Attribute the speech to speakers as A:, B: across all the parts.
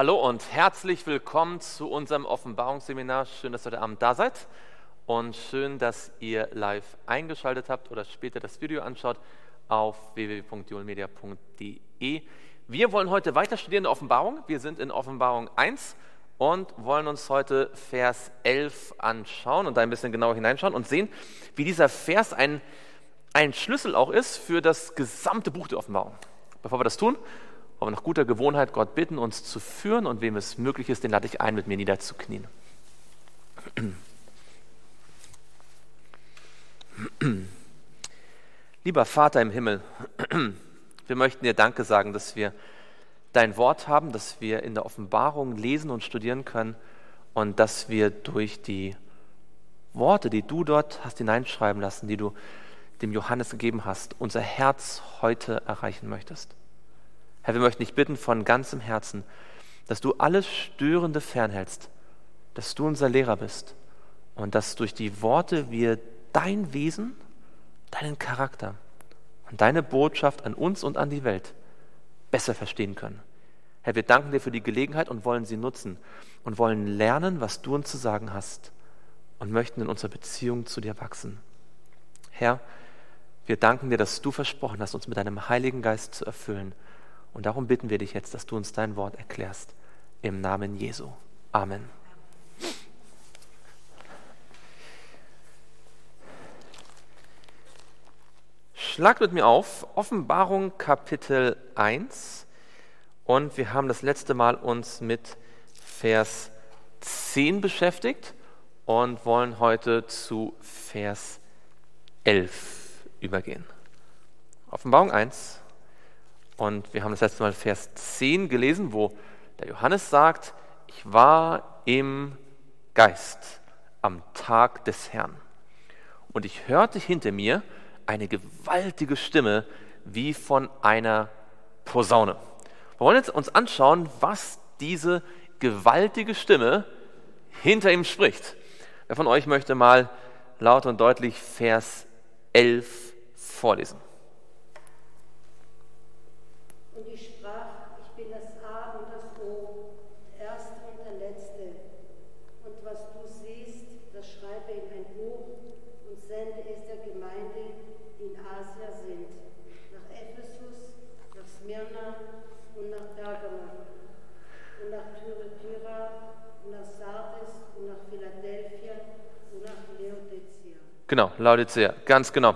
A: Hallo und herzlich willkommen zu unserem Offenbarungsseminar. Schön, dass ihr heute Abend da seid und schön, dass ihr live eingeschaltet habt oder später das Video anschaut auf www.julmedia.de. Wir wollen heute weiter studieren in der Offenbarung. Wir sind in Offenbarung 1 und wollen uns heute Vers 11 anschauen und da ein bisschen genauer hineinschauen und sehen, wie dieser Vers ein, ein Schlüssel auch ist für das gesamte Buch der Offenbarung. Bevor wir das tun, wir nach guter Gewohnheit Gott bitten, uns zu führen und wem es möglich ist, den lade ich ein, mit mir niederzuknien. Lieber Vater im Himmel, wir möchten dir Danke sagen, dass wir dein Wort haben, dass wir in der Offenbarung lesen und studieren können und dass wir durch die Worte, die du dort hast hineinschreiben lassen, die du dem Johannes gegeben hast, unser Herz heute erreichen möchtest. Herr, wir möchten dich bitten von ganzem Herzen, dass du alles Störende fernhältst, dass du unser Lehrer bist und dass durch die Worte wir dein Wesen, deinen Charakter und deine Botschaft an uns und an die Welt besser verstehen können. Herr, wir danken dir für die Gelegenheit und wollen sie nutzen und wollen lernen, was du uns zu sagen hast und möchten in unserer Beziehung zu dir wachsen. Herr, wir danken dir, dass du versprochen hast, uns mit deinem Heiligen Geist zu erfüllen und darum bitten wir dich jetzt, dass du uns dein Wort erklärst. Im Namen Jesu. Amen. Schlag mit mir auf Offenbarung Kapitel 1 und wir haben das letzte Mal uns mit Vers 10 beschäftigt und wollen heute zu Vers 11 übergehen. Offenbarung 1, und wir haben das letzte Mal Vers 10 gelesen, wo der Johannes sagt, ich war im Geist am Tag des Herrn. Und ich hörte hinter mir eine gewaltige Stimme wie von einer Posaune. Wir wollen jetzt uns anschauen, was diese gewaltige Stimme hinter ihm spricht. Wer von euch möchte mal laut und deutlich Vers 11 vorlesen? Genau, Laodicea, ganz genau.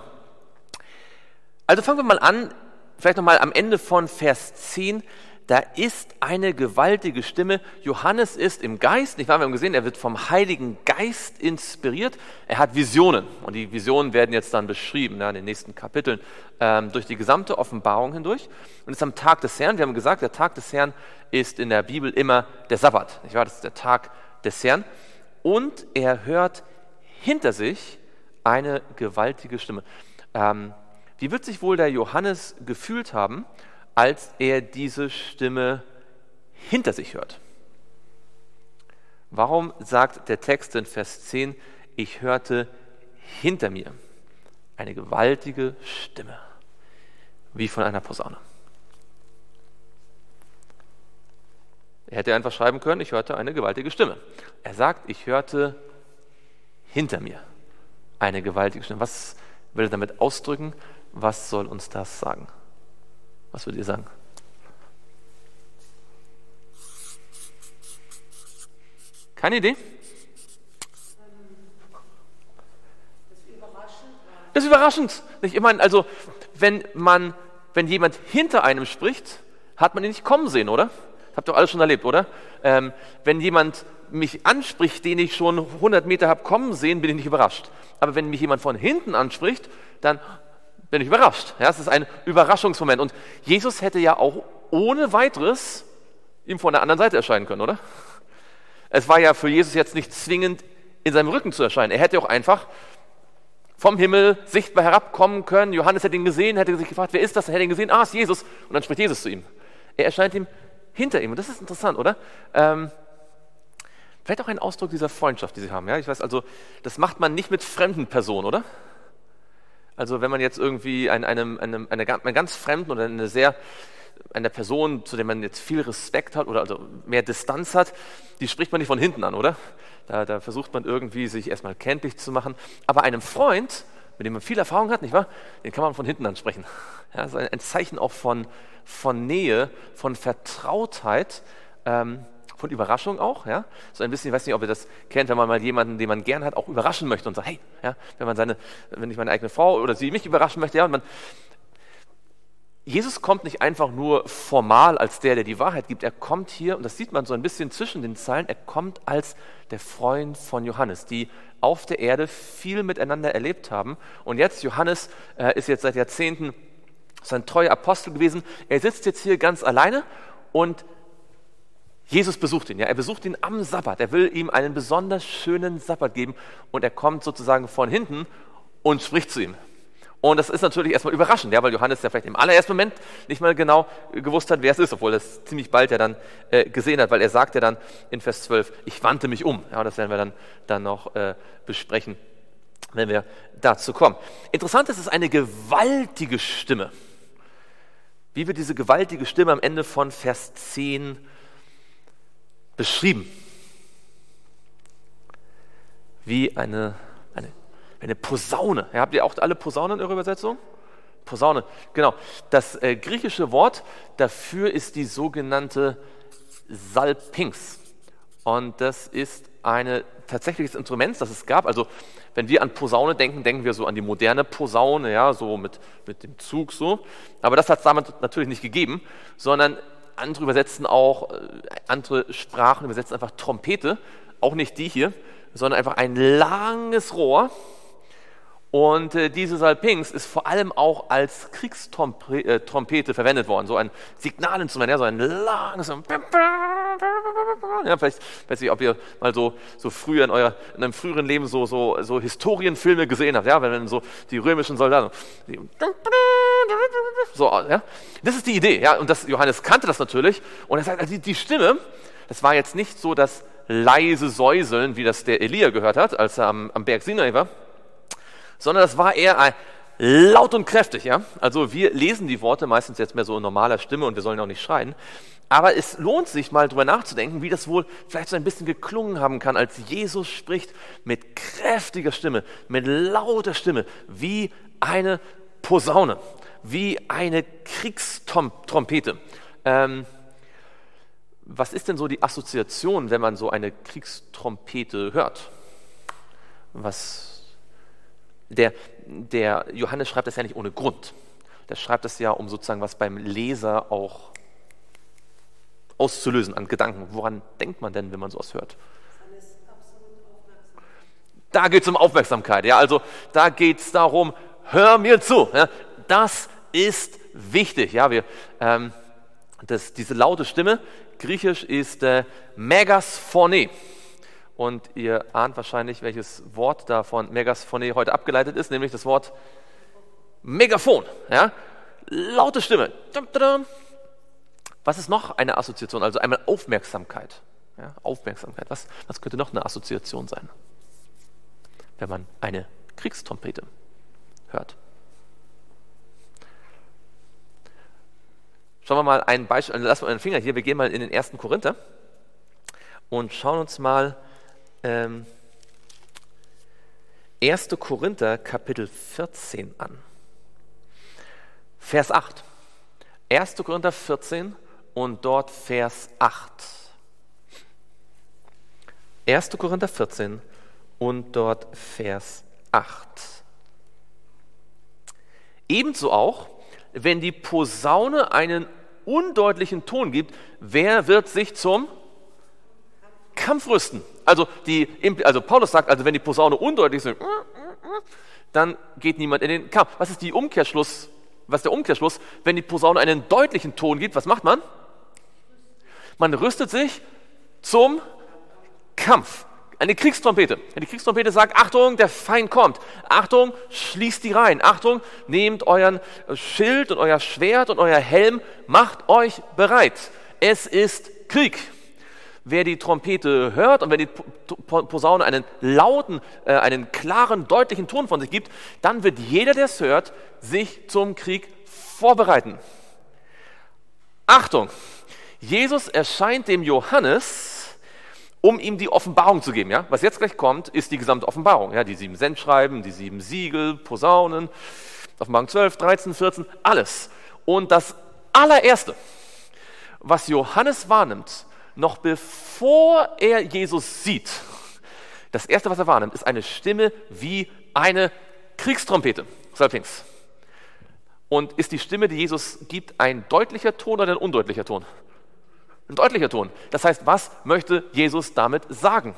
A: Also fangen wir mal an, vielleicht nochmal am Ende von Vers 10. Da ist eine gewaltige Stimme. Johannes ist im Geist, nicht wahr? Wir haben gesehen, er wird vom Heiligen Geist inspiriert. Er hat Visionen und die Visionen werden jetzt dann beschrieben ja, in den nächsten Kapiteln ähm, durch die gesamte Offenbarung hindurch. Und es ist am Tag des Herrn. Wir haben gesagt, der Tag des Herrn ist in der Bibel immer der Sabbat. Nicht wahr? Das ist der Tag des Herrn. Und er hört hinter sich eine gewaltige Stimme. Ähm, wie wird sich wohl der Johannes gefühlt haben, als er diese Stimme hinter sich hört? Warum sagt der Text in Vers 10, ich hörte hinter mir eine gewaltige Stimme, wie von einer Posaune? Er hätte einfach schreiben können, ich hörte eine gewaltige Stimme. Er sagt, ich hörte hinter mir eine gewaltige Stimme. Was will er damit ausdrücken? Was soll uns das sagen? Was würdet ihr sagen? Keine Idee? Das ist überraschend. Ich meine, also, wenn man, wenn jemand hinter einem spricht, hat man ihn nicht kommen sehen, oder? Habt ihr alles schon erlebt, oder? Ähm, wenn jemand mich anspricht, den ich schon 100 Meter habe kommen sehen, bin ich nicht überrascht. Aber wenn mich jemand von hinten anspricht, dann bin ich überrascht. Ja, es ist ein Überraschungsmoment. Und Jesus hätte ja auch ohne weiteres ihm von der anderen Seite erscheinen können, oder? Es war ja für Jesus jetzt nicht zwingend in seinem Rücken zu erscheinen. Er hätte auch einfach vom Himmel sichtbar herabkommen können. Johannes hätte ihn gesehen, hätte sich gefragt, wer ist das? Er hätte ihn gesehen, ah, es ist Jesus. Und dann spricht Jesus zu ihm. Er erscheint ihm hinter ihm. Und das ist interessant, oder? Ähm, Vielleicht auch ein Ausdruck dieser Freundschaft, die sie haben. Ja? Ich weiß also, das macht man nicht mit fremden Personen, oder? Also wenn man jetzt irgendwie einem, einem, einem, einem ganz fremden oder eine sehr, einer Person, zu der man jetzt viel Respekt hat oder also mehr Distanz hat, die spricht man nicht von hinten an, oder? Da, da versucht man irgendwie, sich erstmal kenntlich zu machen. Aber einem Freund, mit dem man viel Erfahrung hat, nicht wahr? Den kann man von hinten ansprechen. Ja, das ist ein Zeichen auch von, von Nähe, von Vertrautheit, ähm, von Überraschung auch. Ja? So ein bisschen, ich weiß nicht, ob ihr das kennt, wenn man mal jemanden, den man gern hat, auch überraschen möchte und sagt, hey, ja, wenn man seine, wenn ich meine eigene Frau oder sie mich überraschen möchte, ja, und man, Jesus kommt nicht einfach nur formal als der, der die Wahrheit gibt. Er kommt hier, und das sieht man so ein bisschen zwischen den Zeilen, er kommt als der Freund von Johannes, die auf der Erde viel miteinander erlebt haben. Und jetzt, Johannes äh, ist jetzt seit Jahrzehnten sein treuer Apostel gewesen. Er sitzt jetzt hier ganz alleine und Jesus besucht ihn. Ja, er besucht ihn am Sabbat. Er will ihm einen besonders schönen Sabbat geben und er kommt sozusagen von hinten und spricht zu ihm. Und das ist natürlich erstmal überraschend, ja, weil Johannes ja vielleicht im allerersten Moment nicht mal genau gewusst hat, wer es ist, obwohl er es ziemlich bald ja dann äh, gesehen hat, weil er sagt ja dann in Vers 12, ich wandte mich um. Ja, das werden wir dann, dann noch äh, besprechen, wenn wir dazu kommen. Interessant ist, es ist eine gewaltige Stimme. Wie wird diese gewaltige Stimme am Ende von Vers 10 beschrieben? Wie eine eine Posaune. Ja, habt ihr auch alle Posaunen in eurer Übersetzung? Posaune, genau. Das äh, griechische Wort dafür ist die sogenannte Salpinx. Und das ist ein tatsächliches Instrument, das es gab. Also wenn wir an Posaune denken, denken wir so an die moderne Posaune, ja, so mit, mit dem Zug so. Aber das hat es damals natürlich nicht gegeben, sondern andere übersetzen auch, äh, andere Sprachen übersetzen einfach Trompete, auch nicht die hier, sondern einfach ein langes Rohr, und äh, diese Salpinx ist vor allem auch als Kriegstrompete verwendet worden, so ein Signalinstrument, ja, so ein langes, ja, vielleicht weiß ich, ob ihr mal so, so früher in, euer, in einem früheren Leben so, so, so Historienfilme gesehen habt, ja, wenn dann so die römischen Soldaten, so, ja, das ist die Idee, ja, und das, Johannes kannte das natürlich, und er sagt, also die, die Stimme, das war jetzt nicht so das leise Säuseln, wie das der Elia gehört hat, als er am, am Berg Sinai war, sondern das war eher ein laut und kräftig. Ja? Also wir lesen die Worte meistens jetzt mehr so in normaler Stimme und wir sollen auch nicht schreien. Aber es lohnt sich mal drüber nachzudenken, wie das wohl vielleicht so ein bisschen geklungen haben kann, als Jesus spricht mit kräftiger Stimme, mit lauter Stimme, wie eine Posaune, wie eine Kriegstrompete. Ähm, was ist denn so die Assoziation, wenn man so eine Kriegstrompete hört? Was der, der Johannes schreibt das ja nicht ohne Grund. Der schreibt das ja, um sozusagen was beim Leser auch auszulösen an Gedanken. Woran denkt man denn, wenn man sowas hört? Da geht es um Aufmerksamkeit. Ja, also da geht es darum, hör mir zu. Ja, das ist wichtig. Ja, wir, ähm, das, diese laute Stimme, griechisch ist äh, Megasphone. Und ihr ahnt wahrscheinlich, welches Wort da von Megaphone heute abgeleitet ist, nämlich das Wort Megafon. Ja? Laute Stimme. Was ist noch eine Assoziation? Also einmal Aufmerksamkeit. Ja? Aufmerksamkeit. Was, was könnte noch eine Assoziation sein, wenn man eine Kriegstrompete hört? Schauen wir mal ein Beispiel, lassen wir einen Finger hier, wir gehen mal in den ersten Korinther und schauen uns mal ähm, 1. Korinther Kapitel 14 an. Vers 8. 1. Korinther 14 und dort Vers 8. 1. Korinther 14 und dort Vers 8. Ebenso auch, wenn die Posaune einen undeutlichen Ton gibt, wer wird sich zum Kampf rüsten? Also, die, also Paulus sagt, also wenn die Posaune undeutlich ist, dann geht niemand in den Kampf. Was ist die Umkehrschluss? Was ist der Umkehrschluss? Wenn die Posaune einen deutlichen Ton gibt, was macht man? Man rüstet sich zum Kampf. Eine Kriegstrompete. Die Kriegstrompete sagt, Achtung, der Feind kommt. Achtung, schließt die rein. Achtung, nehmt euren Schild und euer Schwert und euer Helm, macht euch bereit. Es ist Krieg wer die Trompete hört und wenn die Posaune einen lauten, äh, einen klaren, deutlichen Ton von sich gibt, dann wird jeder, der es hört, sich zum Krieg vorbereiten. Achtung, Jesus erscheint dem Johannes, um ihm die Offenbarung zu geben. Ja? Was jetzt gleich kommt, ist die gesamte Offenbarung. Ja? Die sieben Sendschreiben, die sieben Siegel, Posaunen, Offenbarung 12, 13, 14, alles. Und das allererste, was Johannes wahrnimmt, noch bevor er Jesus sieht, das erste, was er wahrnimmt, ist eine Stimme wie eine Kriegstrompete. Allerdings. Und ist die Stimme, die Jesus gibt, ein deutlicher Ton oder ein undeutlicher Ton? Ein deutlicher Ton. Das heißt, was möchte Jesus damit sagen?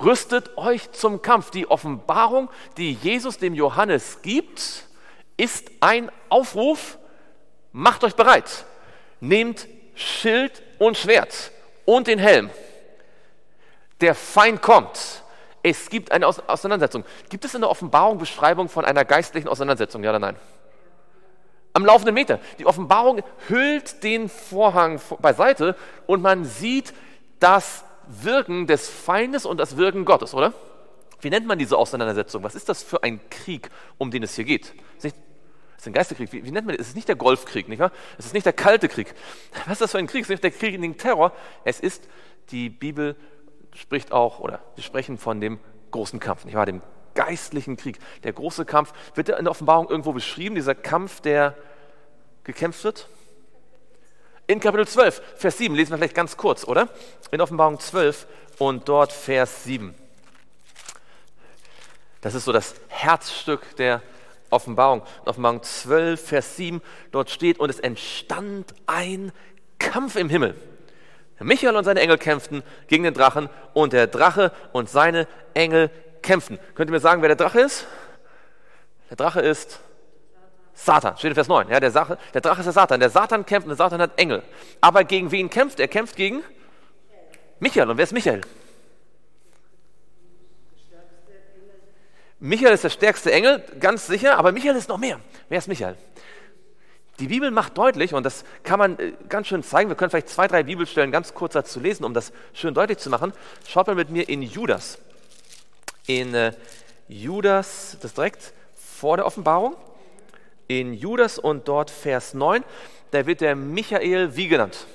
A: Rüstet euch zum Kampf. Die Offenbarung, die Jesus dem Johannes gibt, ist ein Aufruf, macht euch bereit. Nehmt Schild und Schwert und den Helm. Der Feind kommt. Es gibt eine Auseinandersetzung. Gibt es in der Offenbarung Beschreibung von einer geistlichen Auseinandersetzung? Ja oder nein? Am laufenden Meter. Die Offenbarung hüllt den Vorhang beiseite und man sieht das Wirken des Feindes und das Wirken Gottes, oder? Wie nennt man diese Auseinandersetzung? Was ist das für ein Krieg, um den es hier geht? Es ist, ein Geisterkrieg. Wie, wie, nennt man das? Es ist nicht der Golfkrieg, nicht wahr? Es ist nicht der kalte Krieg. Was ist das für ein Krieg? Es ist nicht der Krieg gegen den Terror. Es ist, die Bibel spricht auch, oder wir sprechen von dem großen Kampf, nicht wahr? Dem geistlichen Krieg. Der große Kampf wird in der Offenbarung irgendwo beschrieben, dieser Kampf, der gekämpft wird? In Kapitel 12, Vers 7, lesen wir vielleicht ganz kurz, oder? In Offenbarung 12 und dort Vers 7. Das ist so das Herzstück der Offenbarung. Offenbarung 12, Vers 7, dort steht, und es entstand ein Kampf im Himmel. Michael und seine Engel kämpften gegen den Drachen und der Drache und seine Engel kämpften. Könnt ihr mir sagen, wer der Drache ist? Der Drache ist Satan, steht in Vers 9. Ja, der, Sache, der Drache ist der Satan. Der Satan kämpft und der Satan hat Engel. Aber gegen wen kämpft er? Er kämpft gegen Michael. Und wer ist Michael? Michael ist der stärkste Engel, ganz sicher, aber Michael ist noch mehr. Wer ist Michael? Die Bibel macht deutlich, und das kann man äh, ganz schön zeigen, wir können vielleicht zwei, drei Bibelstellen ganz kurz dazu lesen, um das schön deutlich zu machen. Schaut mal mit mir in Judas. In äh, Judas, das direkt vor der Offenbarung in Judas und dort Vers 9, da wird der Michael wie genannt?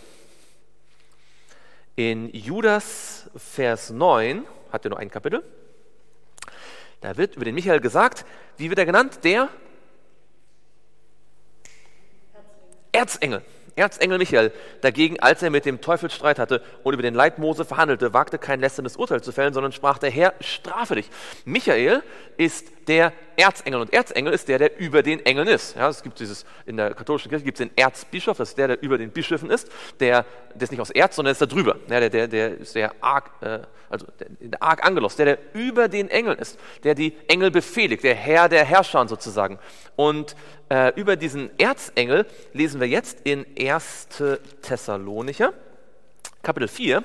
A: In Judas Vers 9, hat er nur ein Kapitel, da wird über den Michael gesagt, wie wird er genannt? Der Erzengel. Erzengel Michael dagegen, als er mit dem Teufel Streit hatte und über den Leib Mose verhandelte, wagte kein lästerndes Urteil zu fällen, sondern sprach der Herr, strafe dich. Michael ist der Erzengel und Erzengel ist der, der über den Engeln ist. Ja, es gibt dieses, in der katholischen Kirche gibt es den Erzbischof, das ist der, der über den Bischöfen ist, der, der ist nicht aus Erz, sondern ist da drüber. Ja, der, der, der ist der Arg, äh, also der, der Argangelos, der, der über den Engeln ist, der die Engel befehligt, der Herr der Herrscher sozusagen. Und äh, über diesen Erzengel lesen wir jetzt in 1. Thessalonicher, Kapitel 4,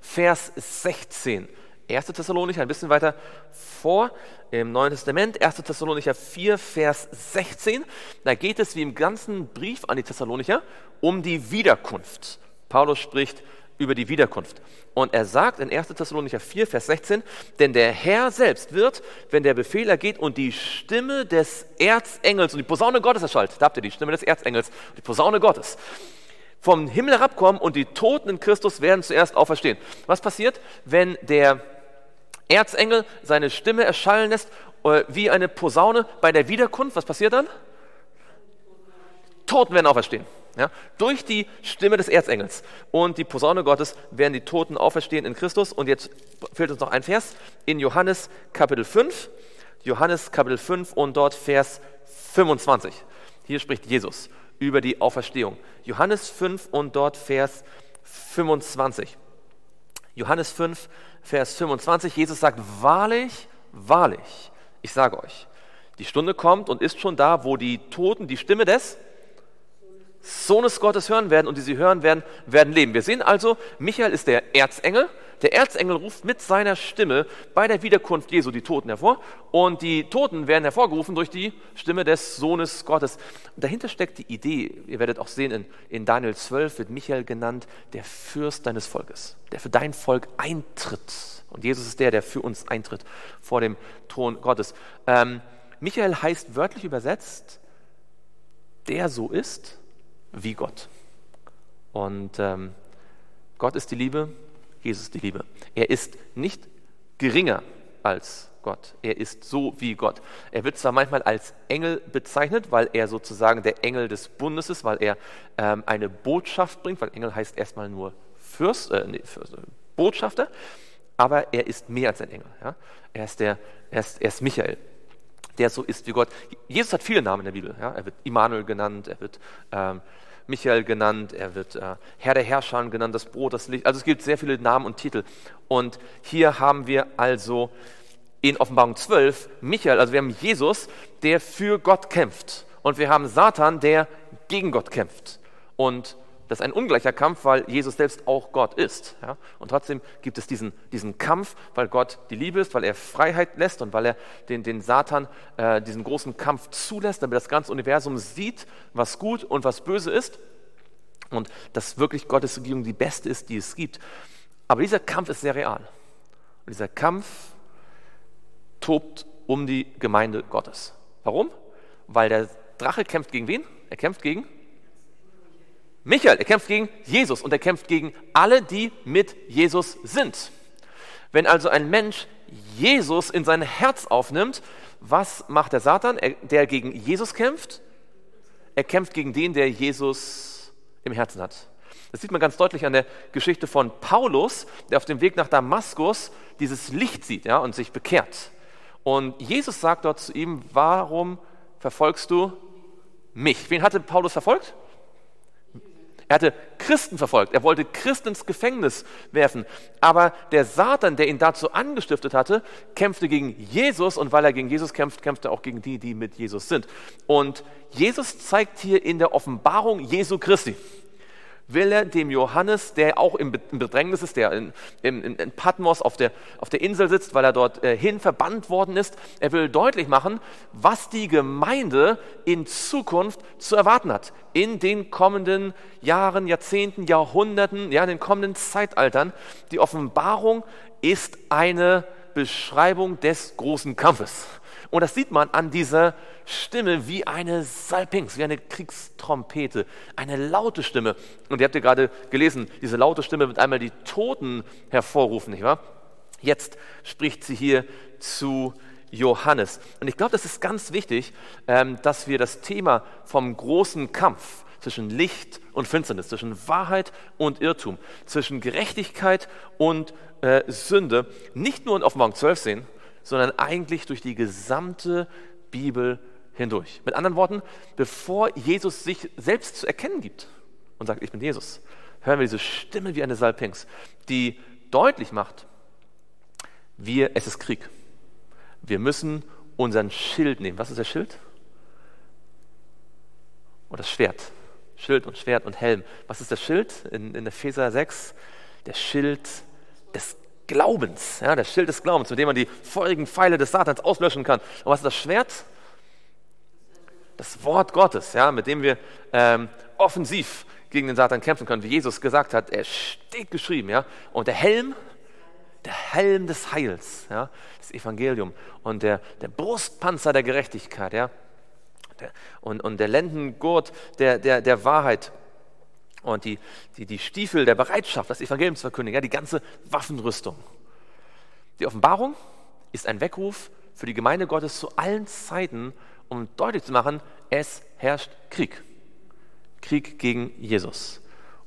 A: Vers 16. 1. Thessalonicher, ein bisschen weiter vor im Neuen Testament, 1. Thessalonicher 4, Vers 16. Da geht es wie im ganzen Brief an die Thessalonicher um die Wiederkunft. Paulus spricht über die Wiederkunft. Und er sagt in 1. Thessalonicher 4, Vers 16, denn der Herr selbst wird, wenn der Befehl ergeht und die Stimme des Erzengels und die Posaune Gottes erschallt, da habt ihr die Stimme des Erzengels, die Posaune Gottes, vom Himmel herabkommen und die Toten in Christus werden zuerst auferstehen. Was passiert, wenn der Erzengel seine Stimme erschallen lässt äh, wie eine Posaune bei der Wiederkunft? Was passiert dann? Toten werden auferstehen. Ja, durch die Stimme des Erzengels und die Posaune Gottes werden die Toten auferstehen in Christus. Und jetzt fehlt uns noch ein Vers in Johannes Kapitel 5. Johannes Kapitel 5 und dort Vers 25. Hier spricht Jesus über die Auferstehung. Johannes 5 und dort Vers 25. Johannes 5, Vers 25. Jesus sagt, wahrlich, wahrlich, ich sage euch, die Stunde kommt und ist schon da, wo die Toten die Stimme des Sohnes Gottes hören werden und die sie hören werden, werden leben. Wir sehen also, Michael ist der Erzengel. Der Erzengel ruft mit seiner Stimme bei der Wiederkunft Jesu die Toten hervor und die Toten werden hervorgerufen durch die Stimme des Sohnes Gottes. Und dahinter steckt die Idee, ihr werdet auch sehen, in, in Daniel 12 wird Michael genannt, der Fürst deines Volkes, der für dein Volk eintritt. Und Jesus ist der, der für uns eintritt vor dem Thron Gottes. Ähm, Michael heißt wörtlich übersetzt, der so ist wie Gott. Und ähm, Gott ist die Liebe, Jesus die Liebe. Er ist nicht geringer als Gott. Er ist so wie Gott. Er wird zwar manchmal als Engel bezeichnet, weil er sozusagen der Engel des Bundes ist, weil er ähm, eine Botschaft bringt, weil Engel heißt erstmal nur Fürst, äh, nee, Fürst, äh, Botschafter, aber er ist mehr als ein Engel. Ja? Er, ist der, er, ist, er ist Michael, der so ist wie Gott. Jesus hat viele Namen in der Bibel. Ja? Er wird Immanuel genannt, er wird ähm, Michael genannt, er wird äh, Herr der Herrscher genannt, das Brot, das Licht. Also es gibt sehr viele Namen und Titel. Und hier haben wir also in Offenbarung 12 Michael, also wir haben Jesus, der für Gott kämpft. Und wir haben Satan, der gegen Gott kämpft. Und das ist ein ungleicher Kampf, weil Jesus selbst auch Gott ist. Ja? Und trotzdem gibt es diesen, diesen Kampf, weil Gott die Liebe ist, weil er Freiheit lässt und weil er den, den Satan äh, diesen großen Kampf zulässt, damit das ganze Universum sieht, was gut und was böse ist. Und dass wirklich Gottes Regierung die beste ist, die es gibt. Aber dieser Kampf ist sehr real. Und dieser Kampf tobt um die Gemeinde Gottes. Warum? Weil der Drache kämpft gegen wen? Er kämpft gegen Michael, er kämpft gegen Jesus und er kämpft gegen alle, die mit Jesus sind. Wenn also ein Mensch Jesus in sein Herz aufnimmt, was macht der Satan, er, der gegen Jesus kämpft? Er kämpft gegen den, der Jesus im Herzen hat. Das sieht man ganz deutlich an der Geschichte von Paulus, der auf dem Weg nach Damaskus dieses Licht sieht ja, und sich bekehrt. Und Jesus sagt dort zu ihm, warum verfolgst du mich? Wen hatte Paulus verfolgt? Er hatte Christen verfolgt. Er wollte Christen ins Gefängnis werfen. Aber der Satan, der ihn dazu angestiftet hatte, kämpfte gegen Jesus. Und weil er gegen Jesus kämpft, kämpft er auch gegen die, die mit Jesus sind. Und Jesus zeigt hier in der Offenbarung Jesu Christi will er dem Johannes, der auch im Bedrängnis ist, der in, in, in Patmos auf der, auf der Insel sitzt, weil er dort äh, hin verbannt worden ist, er will deutlich machen, was die Gemeinde in Zukunft zu erwarten hat. In den kommenden Jahren, Jahrzehnten, Jahrhunderten, ja, in den kommenden Zeitaltern. Die Offenbarung ist eine Beschreibung des großen Kampfes. Und das sieht man an dieser Stimme wie eine Salpings, wie eine Kriegstrompete, eine laute Stimme. Und ihr habt ja gerade gelesen, diese laute Stimme wird einmal die Toten hervorrufen, nicht wahr? Jetzt spricht sie hier zu Johannes. Und ich glaube, das ist ganz wichtig, ähm, dass wir das Thema vom großen Kampf zwischen Licht und Finsternis, zwischen Wahrheit und Irrtum, zwischen Gerechtigkeit und äh, Sünde nicht nur in Offenbarung 12 sehen, sondern eigentlich durch die gesamte Bibel hindurch. Mit anderen Worten, bevor Jesus sich selbst zu erkennen gibt und sagt, ich bin Jesus, hören wir diese Stimme wie eine Salpings, die deutlich macht, wir, es ist Krieg. Wir müssen unseren Schild nehmen. Was ist der Schild? Oh, das Schwert. Schild und Schwert und Helm. Was ist das Schild in, in Epheser 6? Der Schild des Glaubens, ja, das Schild des Glaubens, mit dem man die feurigen Pfeile des Satans auslöschen kann. Und was ist das Schwert? Das Wort Gottes, ja, mit dem wir ähm, offensiv gegen den Satan kämpfen können, wie Jesus gesagt hat. Er steht geschrieben, ja. Und der Helm, der Helm des Heils, ja, das Evangelium und der, der Brustpanzer der Gerechtigkeit, ja, der, und, und der Lendengurt der, der, der Wahrheit und die, die, die Stiefel der Bereitschaft, das Evangelium zu verkündigen, ja, die ganze Waffenrüstung. Die Offenbarung ist ein Weckruf für die Gemeinde Gottes zu allen Zeiten, um deutlich zu machen, es herrscht Krieg. Krieg gegen Jesus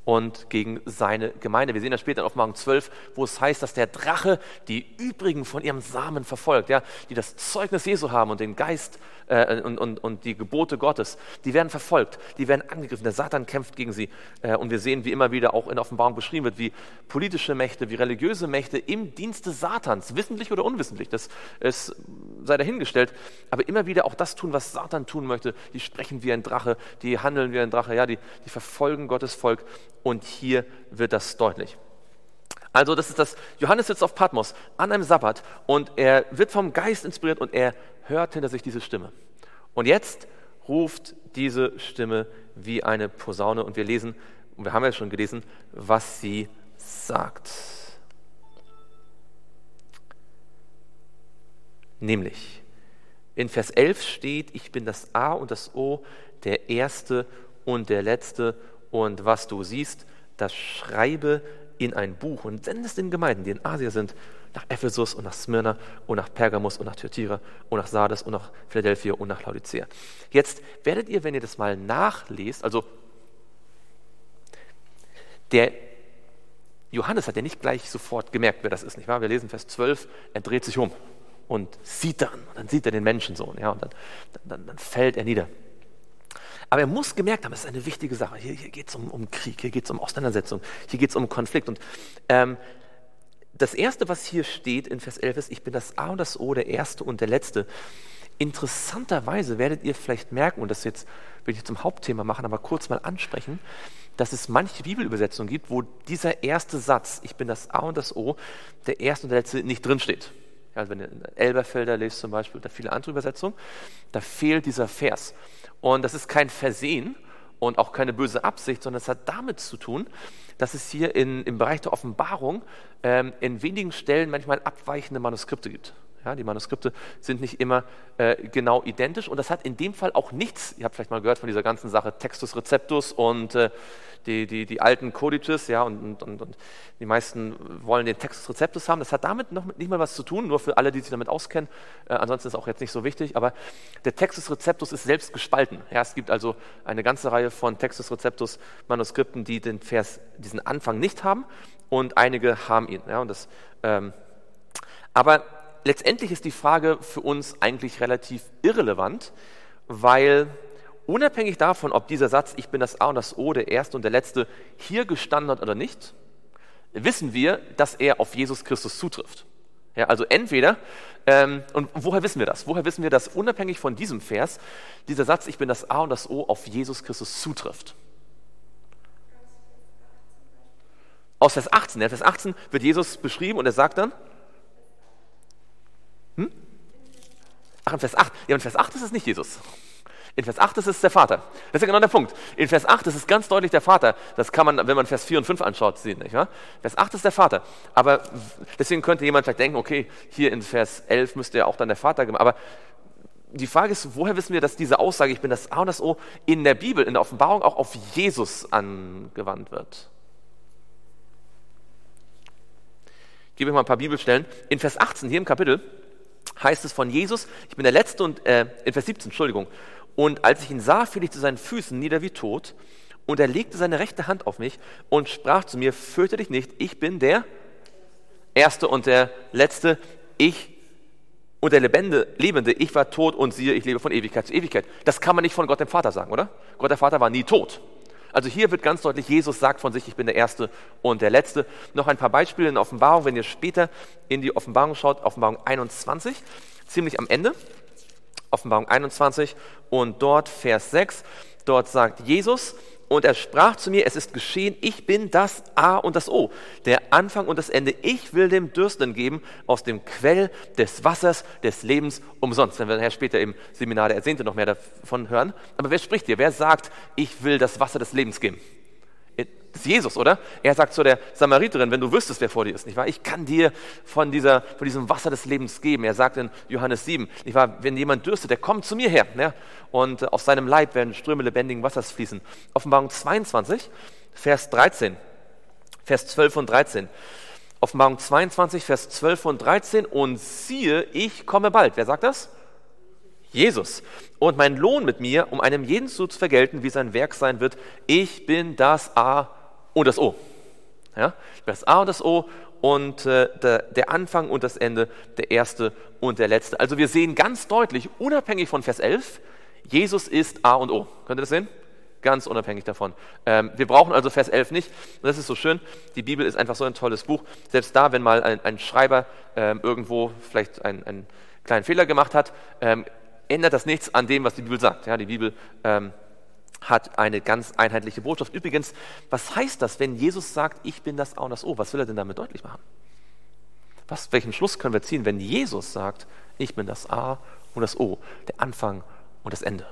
A: und gegen seine Gemeinde. Wir sehen das später in Offenbarung 12, wo es heißt, dass der Drache die übrigen von ihrem Samen verfolgt, ja, die das Zeugnis Jesu haben und den Geist äh, und, und, und die Gebote Gottes. Die werden verfolgt, die werden angegriffen. Der Satan kämpft gegen sie. Äh, und wir sehen, wie immer wieder auch in Offenbarung beschrieben wird, wie politische Mächte, wie religiöse Mächte im Dienste Satans, wissentlich oder unwissentlich, das ist, sei dahingestellt, aber immer wieder auch das tun, was Satan tun möchte. Die sprechen wie ein Drache, die handeln wie ein Drache, ja, die, die verfolgen Gottes Volk und hier wird das deutlich. Also das ist das, Johannes sitzt auf Patmos an einem Sabbat und er wird vom Geist inspiriert und er hört hinter sich diese Stimme. Und jetzt ruft diese Stimme wie eine Posaune und wir lesen, und wir haben ja schon gelesen, was sie sagt. Nämlich, in Vers 11 steht, ich bin das A und das O, der Erste und der Letzte. Und was du siehst, das schreibe in ein Buch und sende es den Gemeinden, die in Asien sind, nach Ephesus und nach Smyrna und nach Pergamos und nach Thyatira und nach Sardes und nach Philadelphia und nach Laodicea. Jetzt werdet ihr, wenn ihr das mal nachlest, also der Johannes hat ja nicht gleich sofort gemerkt, wer das ist, nicht wahr? Wir lesen Vers 12, er dreht sich um und sieht dann, und dann sieht er den Menschensohn, ja, und dann, dann, dann fällt er nieder. Aber er muss gemerkt haben, es ist eine wichtige Sache. Hier, hier geht es um, um, Krieg, hier geht es um Auseinandersetzung, hier geht es um Konflikt. Und ähm, das Erste, was hier steht in Vers 11 ist, ich bin das A und das O, der Erste und der Letzte. Interessanterweise werdet ihr vielleicht merken, und das jetzt will ich zum Hauptthema machen, aber kurz mal ansprechen, dass es manche Bibelübersetzungen gibt, wo dieser erste Satz, ich bin das A und das O, der erste und der letzte nicht drinsteht. Also wenn ihr Elberfelder lest zum Beispiel oder viele andere Übersetzungen, da fehlt dieser Vers. Und das ist kein Versehen und auch keine böse Absicht, sondern es hat damit zu tun, dass es hier in, im Bereich der Offenbarung ähm, in wenigen Stellen manchmal abweichende Manuskripte gibt. Ja, die Manuskripte sind nicht immer äh, genau identisch und das hat in dem Fall auch nichts, ihr habt vielleicht mal gehört von dieser ganzen Sache Textus Receptus und äh, die, die, die alten Codices, ja, und, und, und die meisten wollen den Textus Receptus haben. Das hat damit noch nicht mal was zu tun, nur für alle, die sich damit auskennen. Äh, ansonsten ist auch jetzt nicht so wichtig, aber der Textus Receptus ist selbst gespalten. Ja, es gibt also eine ganze Reihe von Textus Receptus Manuskripten, die den Vers, diesen Anfang nicht haben und einige haben ihn. Ja, und das, ähm, aber letztendlich ist die Frage für uns eigentlich relativ irrelevant, weil unabhängig davon, ob dieser Satz, ich bin das A und das O, der erste und der letzte, hier gestanden hat oder nicht, wissen wir, dass er auf Jesus Christus zutrifft. Ja, also entweder, ähm, und woher wissen wir das? Woher wissen wir, dass unabhängig von diesem Vers dieser Satz, ich bin das A und das O, auf Jesus Christus zutrifft? Aus Vers 18. Ja, Vers 18 wird Jesus beschrieben und er sagt dann, hm? Ach, in Vers 8. Ja, in Vers 8 ist es nicht Jesus. In Vers 8 ist es der Vater. Das ist ja genau der Punkt. In Vers 8 ist es ganz deutlich der Vater. Das kann man, wenn man Vers 4 und 5 anschaut, sehen. Nicht wahr? Vers 8 ist der Vater. Aber deswegen könnte jemand vielleicht denken, okay, hier in Vers 11 müsste ja auch dann der Vater gemacht. Aber die Frage ist, woher wissen wir, dass diese Aussage, ich bin das A und das O, in der Bibel, in der Offenbarung auch auf Jesus angewandt wird? Ich gebe euch mal ein paar Bibelstellen. In Vers 18 hier im Kapitel heißt es von Jesus, ich bin der Letzte und, äh, in Vers 17, Entschuldigung, und als ich ihn sah, fiel ich zu seinen Füßen nieder wie tot, und er legte seine rechte Hand auf mich und sprach zu mir, fürchte dich nicht, ich bin der Erste und der Letzte, ich und der Lebende, Lebende, ich war tot und siehe, ich lebe von Ewigkeit zu Ewigkeit. Das kann man nicht von Gott dem Vater sagen, oder? Gott der Vater war nie tot. Also hier wird ganz deutlich, Jesus sagt von sich, ich bin der Erste und der Letzte. Noch ein paar Beispiele in Offenbarung, wenn ihr später in die Offenbarung schaut, Offenbarung 21, ziemlich am Ende. Offenbarung 21 und dort Vers 6, dort sagt Jesus, und er sprach zu mir, es ist geschehen, ich bin das A und das O, der Anfang und das Ende. Ich will dem Dürstenden geben aus dem Quell des Wassers des Lebens umsonst. Wenn wir nachher später im Seminar der Ersehnte noch mehr davon hören. Aber wer spricht hier? Wer sagt, ich will das Wasser des Lebens geben? Das ist Jesus, oder? Er sagt zu der Samariterin, wenn du wüsstest, wer vor dir ist, nicht wahr? Ich kann dir von, dieser, von diesem Wasser des Lebens geben. Er sagt in Johannes 7, nicht wahr? Wenn jemand dürstet, der kommt zu mir her. Ja? Und aus seinem Leib werden Ströme lebendigen Wassers fließen. Offenbarung 22, Vers 13, Vers 12 und 13. Offenbarung 22, Vers 12 und 13. Und siehe, ich komme bald. Wer sagt das? Jesus. Und mein Lohn mit mir, um einem jeden zu vergelten, wie sein Werk sein wird. Ich bin das A und das O. Ja? Das A und das O und äh, der, der, Anfang und das Ende, der erste und der letzte. Also wir sehen ganz deutlich, unabhängig von Vers 11, Jesus ist A und O. Könnt ihr das sehen? Ganz unabhängig davon. Ähm, wir brauchen also Vers 11 nicht. Und das ist so schön. Die Bibel ist einfach so ein tolles Buch. Selbst da, wenn mal ein, ein Schreiber ähm, irgendwo vielleicht einen, einen, kleinen Fehler gemacht hat, ähm, ändert das nichts an dem, was die Bibel sagt. Ja, die Bibel ähm, hat eine ganz einheitliche Botschaft. Übrigens, was heißt das, wenn Jesus sagt, ich bin das A und das O? Was will er denn damit deutlich machen? Was, welchen Schluss können wir ziehen, wenn Jesus sagt, ich bin das A und das O, der Anfang und das Ende?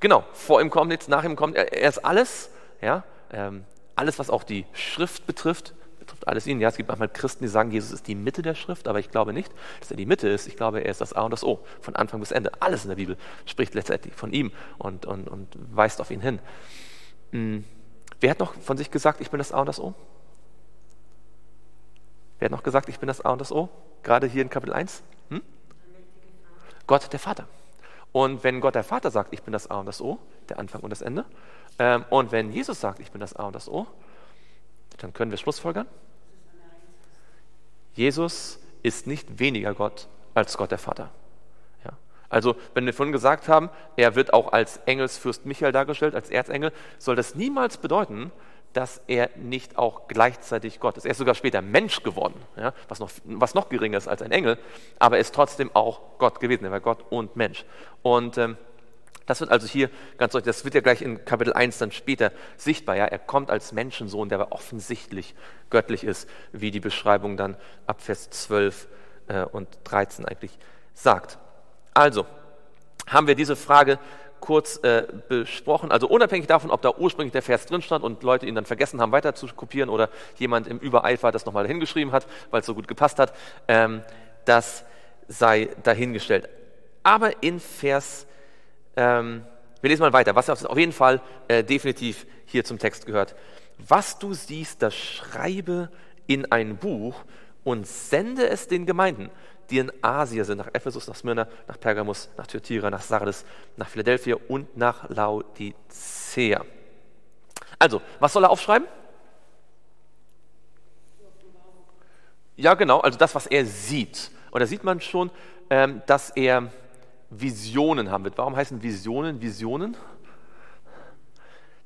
A: Genau, vor ihm kommt nichts, nach ihm kommt, er, er ist alles, ja, ähm, alles, was auch die Schrift betrifft, betrifft alles ihn. Ja, es gibt manchmal Christen, die sagen, Jesus ist die Mitte der Schrift, aber ich glaube nicht, dass er die Mitte ist. Ich glaube, er ist das A und das O, von Anfang bis Ende. Alles in der Bibel spricht letztendlich von ihm und, und, und weist auf ihn hin. Hm. Wer hat noch von sich gesagt, ich bin das A und das O? Wer hat noch gesagt, ich bin das A und das O? Gerade hier in Kapitel 1? Hm? Gott, der Vater. Und wenn Gott der Vater sagt, ich bin das A und das O, der Anfang und das Ende, ähm, und wenn Jesus sagt, ich bin das A und das O, dann können wir Schlussfolgern. Jesus ist nicht weniger Gott als Gott der Vater. Ja. Also, wenn wir vorhin gesagt haben, er wird auch als Engelsfürst Michael dargestellt, als Erzengel, soll das niemals bedeuten, dass er nicht auch gleichzeitig Gott ist. Er ist sogar später Mensch geworden, ja, was, noch, was noch geringer ist als ein Engel, aber er ist trotzdem auch Gott gewesen. Er war Gott und Mensch. Und ähm, das wird also hier ganz deutlich, das wird ja gleich in Kapitel 1 dann später sichtbar. Ja? Er kommt als Menschensohn, der aber offensichtlich göttlich ist, wie die Beschreibung dann ab Vers 12 äh, und 13 eigentlich sagt. Also haben wir diese Frage kurz äh, besprochen. Also unabhängig davon, ob da ursprünglich der Vers drin stand und Leute ihn dann vergessen haben, weiter zu kopieren oder jemand im Übereifer das nochmal hingeschrieben hat, weil es so gut gepasst hat, ähm, das sei dahingestellt. Aber in Vers, ähm, wir lesen mal weiter, was auf jeden Fall äh, definitiv hier zum Text gehört. Was du siehst, das schreibe in ein Buch und sende es den Gemeinden die in Asien sind, nach Ephesus, nach Smyrna, nach Pergamus, nach Thyatira, nach Sardes, nach Philadelphia und nach Laodicea. Also, was soll er aufschreiben? Ja, genau, also das, was er sieht. Und da sieht man schon, ähm, dass er Visionen haben wird. Warum heißen Visionen Visionen?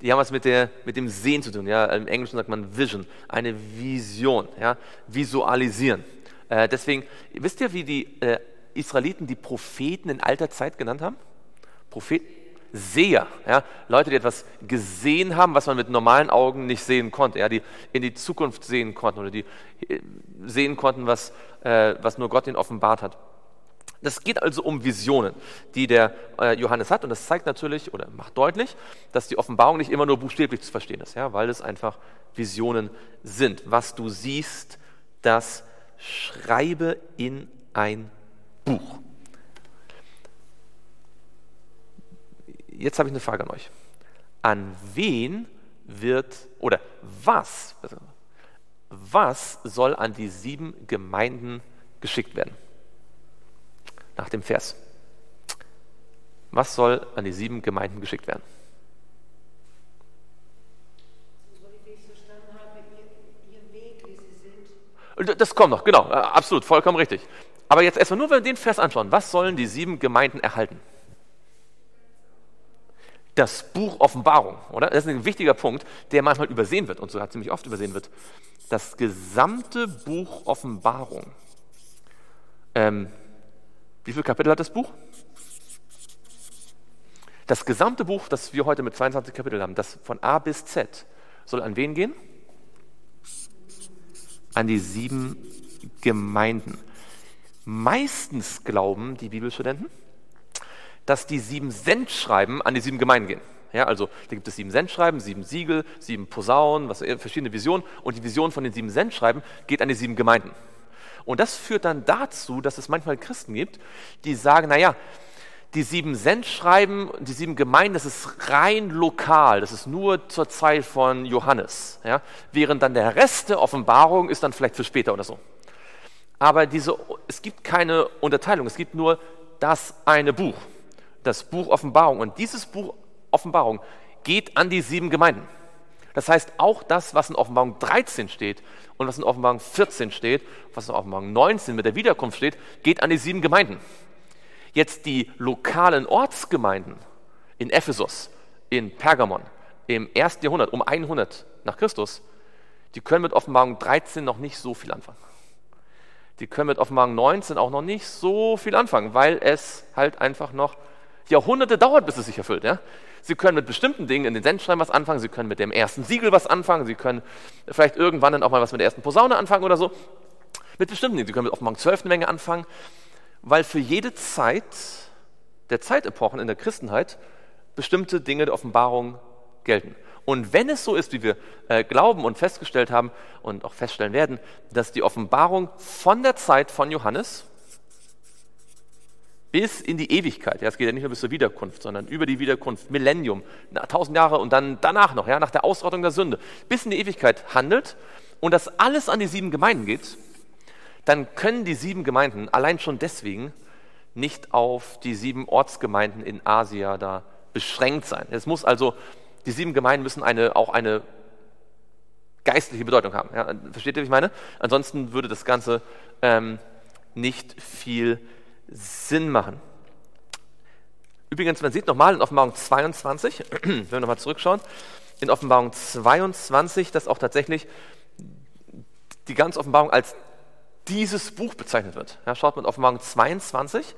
A: Die haben was mit, der, mit dem Sehen zu tun. Ja? Im Englischen sagt man Vision, eine Vision, ja? visualisieren. Äh, deswegen, wisst ihr, wie die äh, Israeliten die Propheten in alter Zeit genannt haben? Propheten? Seher, ja? Leute, die etwas gesehen haben, was man mit normalen Augen nicht sehen konnte, ja? die in die Zukunft sehen konnten oder die äh, sehen konnten, was, äh, was nur Gott ihnen offenbart hat. Das geht also um Visionen, die der äh, Johannes hat. Und das zeigt natürlich oder macht deutlich, dass die Offenbarung nicht immer nur buchstäblich zu verstehen ist, ja, weil es einfach Visionen sind. Was du siehst, das schreibe in ein Buch. Jetzt habe ich eine Frage an euch. An wen wird, oder was, was soll an die sieben Gemeinden geschickt werden? Nach dem Vers. Was soll an die sieben Gemeinden geschickt werden? Das kommt noch, genau, absolut, vollkommen richtig. Aber jetzt erstmal nur, wenn wir den Vers anschauen, was sollen die sieben Gemeinden erhalten? Das Buch Offenbarung, oder? Das ist ein wichtiger Punkt, der manchmal übersehen wird und sogar ziemlich oft übersehen wird. Das gesamte Buch Offenbarung. Ähm, wie viele Kapitel hat das Buch? Das gesamte Buch, das wir heute mit 22 Kapiteln haben, das von A bis Z, soll an wen gehen? an die sieben Gemeinden. Meistens glauben die Bibelstudenten, dass die sieben Sendschreiben an die sieben Gemeinden gehen. Ja, also da gibt es sieben Sendschreiben, sieben Siegel, sieben Posaunen, was, verschiedene Visionen. Und die Vision von den sieben Sendschreiben geht an die sieben Gemeinden. Und das führt dann dazu, dass es manchmal Christen gibt, die sagen, naja, die sieben Sendschreiben, die sieben Gemeinden, das ist rein lokal, das ist nur zur Zeit von Johannes. Ja? Während dann der Rest der Offenbarung ist dann vielleicht für später oder so. Aber diese, es gibt keine Unterteilung, es gibt nur das eine Buch, das Buch Offenbarung. Und dieses Buch Offenbarung geht an die sieben Gemeinden. Das heißt, auch das, was in Offenbarung 13 steht und was in Offenbarung 14 steht, was in Offenbarung 19 mit der Wiederkunft steht, geht an die sieben Gemeinden. Jetzt die lokalen Ortsgemeinden in Ephesus, in Pergamon, im ersten Jahrhundert, um 100 nach Christus, die können mit Offenbarung 13 noch nicht so viel anfangen. Die können mit Offenbarung 19 auch noch nicht so viel anfangen, weil es halt einfach noch Jahrhunderte dauert, bis es sich erfüllt. Ja? Sie können mit bestimmten Dingen in den Sendschreiben was anfangen, Sie können mit dem ersten Siegel was anfangen, Sie können vielleicht irgendwann dann auch mal was mit der ersten Posaune anfangen oder so. Mit bestimmten Dingen. Sie können mit Offenbarung 12 eine Menge anfangen weil für jede Zeit der Zeitepochen in der Christenheit bestimmte Dinge der Offenbarung gelten. Und wenn es so ist, wie wir äh, glauben und festgestellt haben und auch feststellen werden, dass die Offenbarung von der Zeit von Johannes bis in die Ewigkeit, ja, es geht ja nicht nur bis zur Wiederkunft, sondern über die Wiederkunft, Millennium, tausend Jahre und dann danach noch, ja, nach der Ausrottung der Sünde, bis in die Ewigkeit handelt und das alles an die sieben Gemeinden geht, dann können die sieben Gemeinden allein schon deswegen nicht auf die sieben Ortsgemeinden in Asia da beschränkt sein. Es muss also, die sieben Gemeinden müssen eine, auch eine geistliche Bedeutung haben. Ja, versteht ihr, wie ich meine? Ansonsten würde das Ganze ähm, nicht viel Sinn machen. Übrigens, man sieht nochmal in Offenbarung 22, wenn wir nochmal zurückschauen, in Offenbarung 22, dass auch tatsächlich die ganze Offenbarung als dieses Buch bezeichnet wird. Ja, schaut man Offenbarung 22,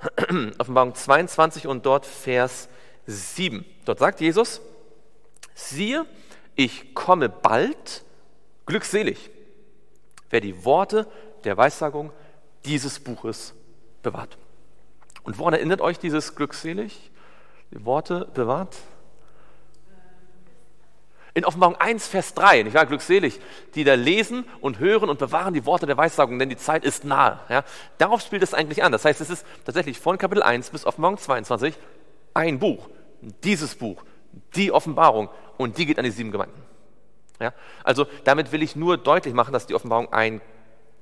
A: Offenbarung 22 und dort Vers 7. Dort sagt Jesus, siehe, ich komme bald, glückselig, wer die Worte der Weissagung dieses Buches bewahrt. Und woran erinnert euch dieses glückselig? Die Worte bewahrt? In Offenbarung 1, Vers 3, ich war glückselig, die da lesen und hören und bewahren die Worte der Weissagung, denn die Zeit ist nahe. Ja, darauf spielt es eigentlich an. Das heißt, es ist tatsächlich von Kapitel 1 bis Offenbarung 22 ein Buch, dieses Buch, die Offenbarung und die geht an die sieben Gemeinden. Ja, also damit will ich nur deutlich machen, dass die Offenbarung ein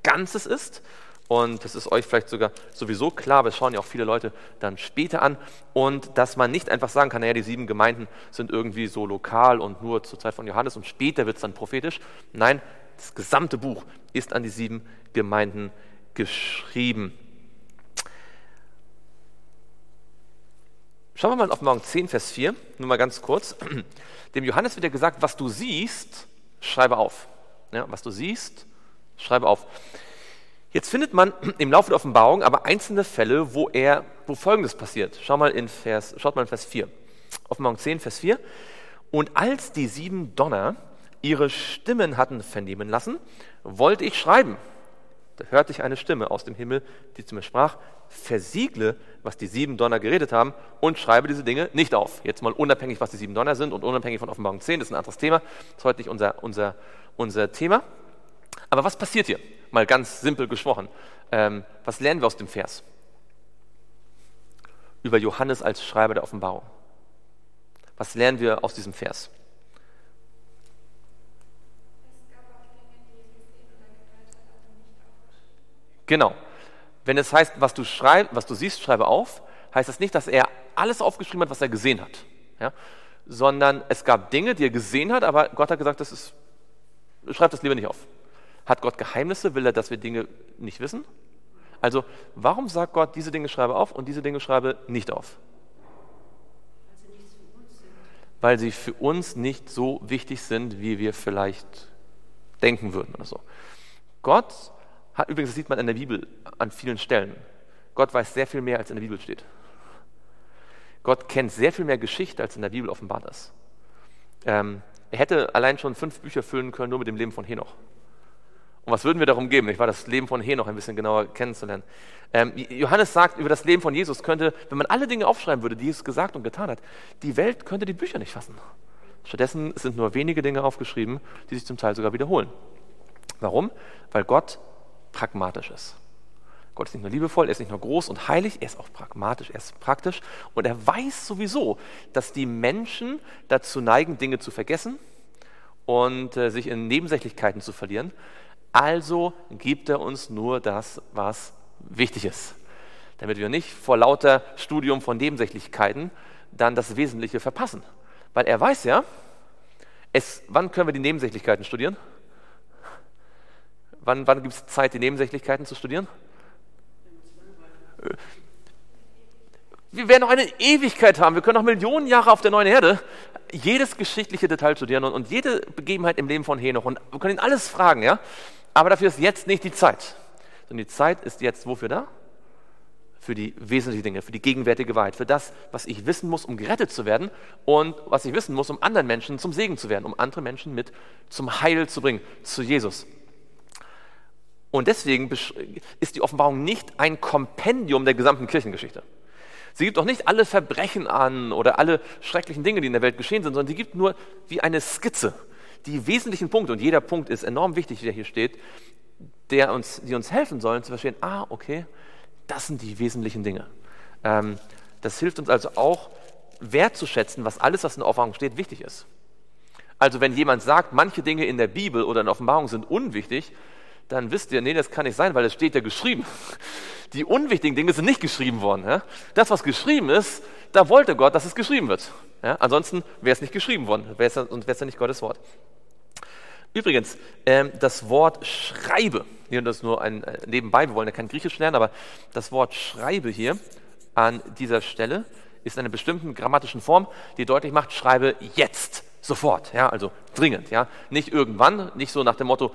A: Ganzes ist und das ist euch vielleicht sogar sowieso klar, aber es schauen ja auch viele Leute dann später an. Und dass man nicht einfach sagen kann, naja, die sieben Gemeinden sind irgendwie so lokal und nur zur Zeit von Johannes und später wird es dann prophetisch. Nein, das gesamte Buch ist an die sieben Gemeinden geschrieben. Schauen wir mal auf Morgen 10, Vers 4, nur mal ganz kurz. Dem Johannes wird ja gesagt, was du siehst, schreibe auf. Ja, was du siehst, schreibe auf. Jetzt findet man im Laufe der Offenbarung aber einzelne Fälle, wo er, wo Folgendes passiert. Schau mal in Vers, schaut mal in Vers 4. Offenbarung 10, Vers 4. Und als die sieben Donner ihre Stimmen hatten vernehmen lassen, wollte ich schreiben. Da hörte ich eine Stimme aus dem Himmel, die zu mir sprach, versiegle, was die sieben Donner geredet haben und schreibe diese Dinge nicht auf. Jetzt mal unabhängig, was die sieben Donner sind und unabhängig von Offenbarung 10, das ist ein anderes Thema. Das ist heute nicht unser, unser, unser Thema. Aber was passiert hier? Mal ganz simpel gesprochen. Ähm, was lernen wir aus dem Vers? Über Johannes als Schreiber der Offenbarung. Was lernen wir aus diesem Vers? Genau. Wenn es heißt, was du, schreib, was du siehst, schreibe auf, heißt das nicht, dass er alles aufgeschrieben hat, was er gesehen hat. Ja? Sondern es gab Dinge, die er gesehen hat, aber Gott hat gesagt, das ist, schreib das lieber nicht auf. Hat Gott Geheimnisse? Will er, dass wir Dinge nicht wissen? Also, warum sagt Gott, diese Dinge schreibe auf und diese Dinge schreibe nicht auf? Weil sie für uns nicht so wichtig sind, wie wir vielleicht denken würden oder so. Gott hat, übrigens, das sieht man in der Bibel an vielen Stellen. Gott weiß sehr viel mehr, als in der Bibel steht. Gott kennt sehr viel mehr Geschichte, als in der Bibel offenbart ist. Ähm, er hätte allein schon fünf Bücher füllen können, nur mit dem Leben von Henoch. Und was würden wir darum geben? Ich war das Leben von Henoch ein bisschen genauer kennenzulernen. Ähm, Johannes sagt über das Leben von Jesus könnte, wenn man alle Dinge aufschreiben würde, die Jesus gesagt und getan hat, die Welt könnte die Bücher nicht fassen. Stattdessen sind nur wenige Dinge aufgeschrieben, die sich zum Teil sogar wiederholen. Warum? Weil Gott pragmatisch ist. Gott ist nicht nur liebevoll, er ist nicht nur groß und heilig, er ist auch pragmatisch, er ist praktisch und er weiß sowieso, dass die Menschen dazu neigen, Dinge zu vergessen und äh, sich in Nebensächlichkeiten zu verlieren. Also gibt er uns nur das, was wichtig ist, damit wir nicht vor lauter Studium von Nebensächlichkeiten dann das Wesentliche verpassen. Weil er weiß ja, es, wann können wir die Nebensächlichkeiten studieren? Wann, wann gibt es Zeit, die Nebensächlichkeiten zu studieren? Wir werden noch eine Ewigkeit haben. Wir können noch Millionen Jahre auf der neuen Erde jedes geschichtliche Detail studieren und, und jede Begebenheit im Leben von Henoch. Und wir können ihn alles fragen, ja? Aber dafür ist jetzt nicht die Zeit. Sondern die Zeit ist jetzt wofür da? Für die wesentlichen Dinge, für die gegenwärtige Wahrheit, für das, was ich wissen muss, um gerettet zu werden und was ich wissen muss, um anderen Menschen zum Segen zu werden, um andere Menschen mit zum Heil zu bringen, zu Jesus. Und deswegen ist die Offenbarung nicht ein Kompendium der gesamten Kirchengeschichte, Sie gibt auch nicht alle Verbrechen an oder alle schrecklichen Dinge, die in der Welt geschehen sind, sondern sie gibt nur wie eine Skizze die wesentlichen Punkte, und jeder Punkt ist enorm wichtig, der hier steht, der uns, die uns helfen sollen zu verstehen, ah, okay, das sind die wesentlichen Dinge. Ähm, das hilft uns also auch wertzuschätzen, was alles, was in der Offenbarung steht, wichtig ist. Also wenn jemand sagt, manche Dinge in der Bibel oder in der Offenbarung sind unwichtig, dann wisst ihr, nee, das kann nicht sein, weil es steht ja geschrieben. Die unwichtigen Dinge sind nicht geschrieben worden. Ja? Das, was geschrieben ist, da wollte Gott, dass es geschrieben wird. Ja? Ansonsten wäre es nicht geschrieben worden, wär's sonst wäre es ja nicht Gottes Wort. Übrigens, ähm, das Wort Schreibe, hier das nur ein äh, nebenbei, wir wollen ja kein Griechisch lernen, aber das Wort Schreibe hier an dieser Stelle ist in einer bestimmten grammatischen Form, die deutlich macht, schreibe jetzt, sofort, ja, also dringend, ja, nicht irgendwann, nicht so nach dem Motto,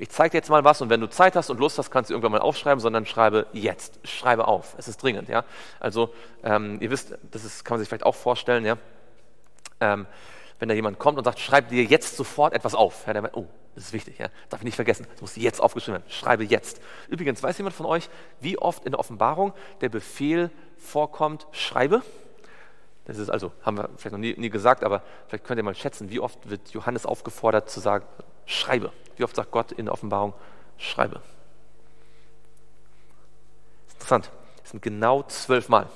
A: ich zeige dir jetzt mal was und wenn du Zeit hast und Lust hast, kannst du irgendwann mal aufschreiben, sondern schreibe jetzt, schreibe auf. Es ist dringend, ja. Also ähm, ihr wisst, das ist, kann man sich vielleicht auch vorstellen, ja. Ähm, wenn da jemand kommt und sagt, schreib dir jetzt sofort etwas auf. Ja, der meint, oh, das ist wichtig, ja. darf ich nicht vergessen, das muss jetzt aufgeschrieben werden. Schreibe jetzt. Übrigens, weiß jemand von euch, wie oft in der Offenbarung der Befehl vorkommt, schreibe? Das ist also, haben wir vielleicht noch nie, nie gesagt, aber vielleicht könnt ihr mal schätzen, wie oft wird Johannes aufgefordert zu sagen, schreibe. Wie oft sagt Gott in der Offenbarung, schreibe. Interessant. Es sind genau zwölfmal.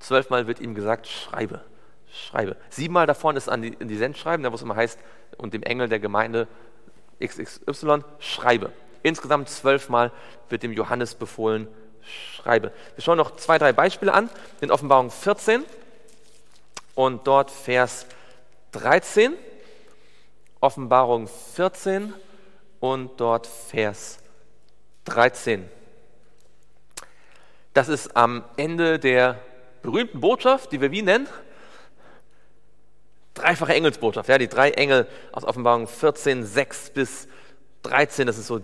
A: Zwölfmal wird ihm gesagt, schreibe, schreibe. Siebenmal davon ist an die, in die Sendschreiben, da wo es immer heißt, und dem Engel der Gemeinde XXY, schreibe. Insgesamt zwölfmal wird dem Johannes befohlen, schreibe. Wir schauen noch zwei, drei Beispiele an. In Offenbarung 14 und dort Vers 13. Offenbarung 14 und dort Vers 13. Das ist am Ende der berühmten Botschaft, die wir wie nennen? Dreifache Engelsbotschaft. Ja, die drei Engel aus Offenbarung 14, 6 bis 13. Das ist so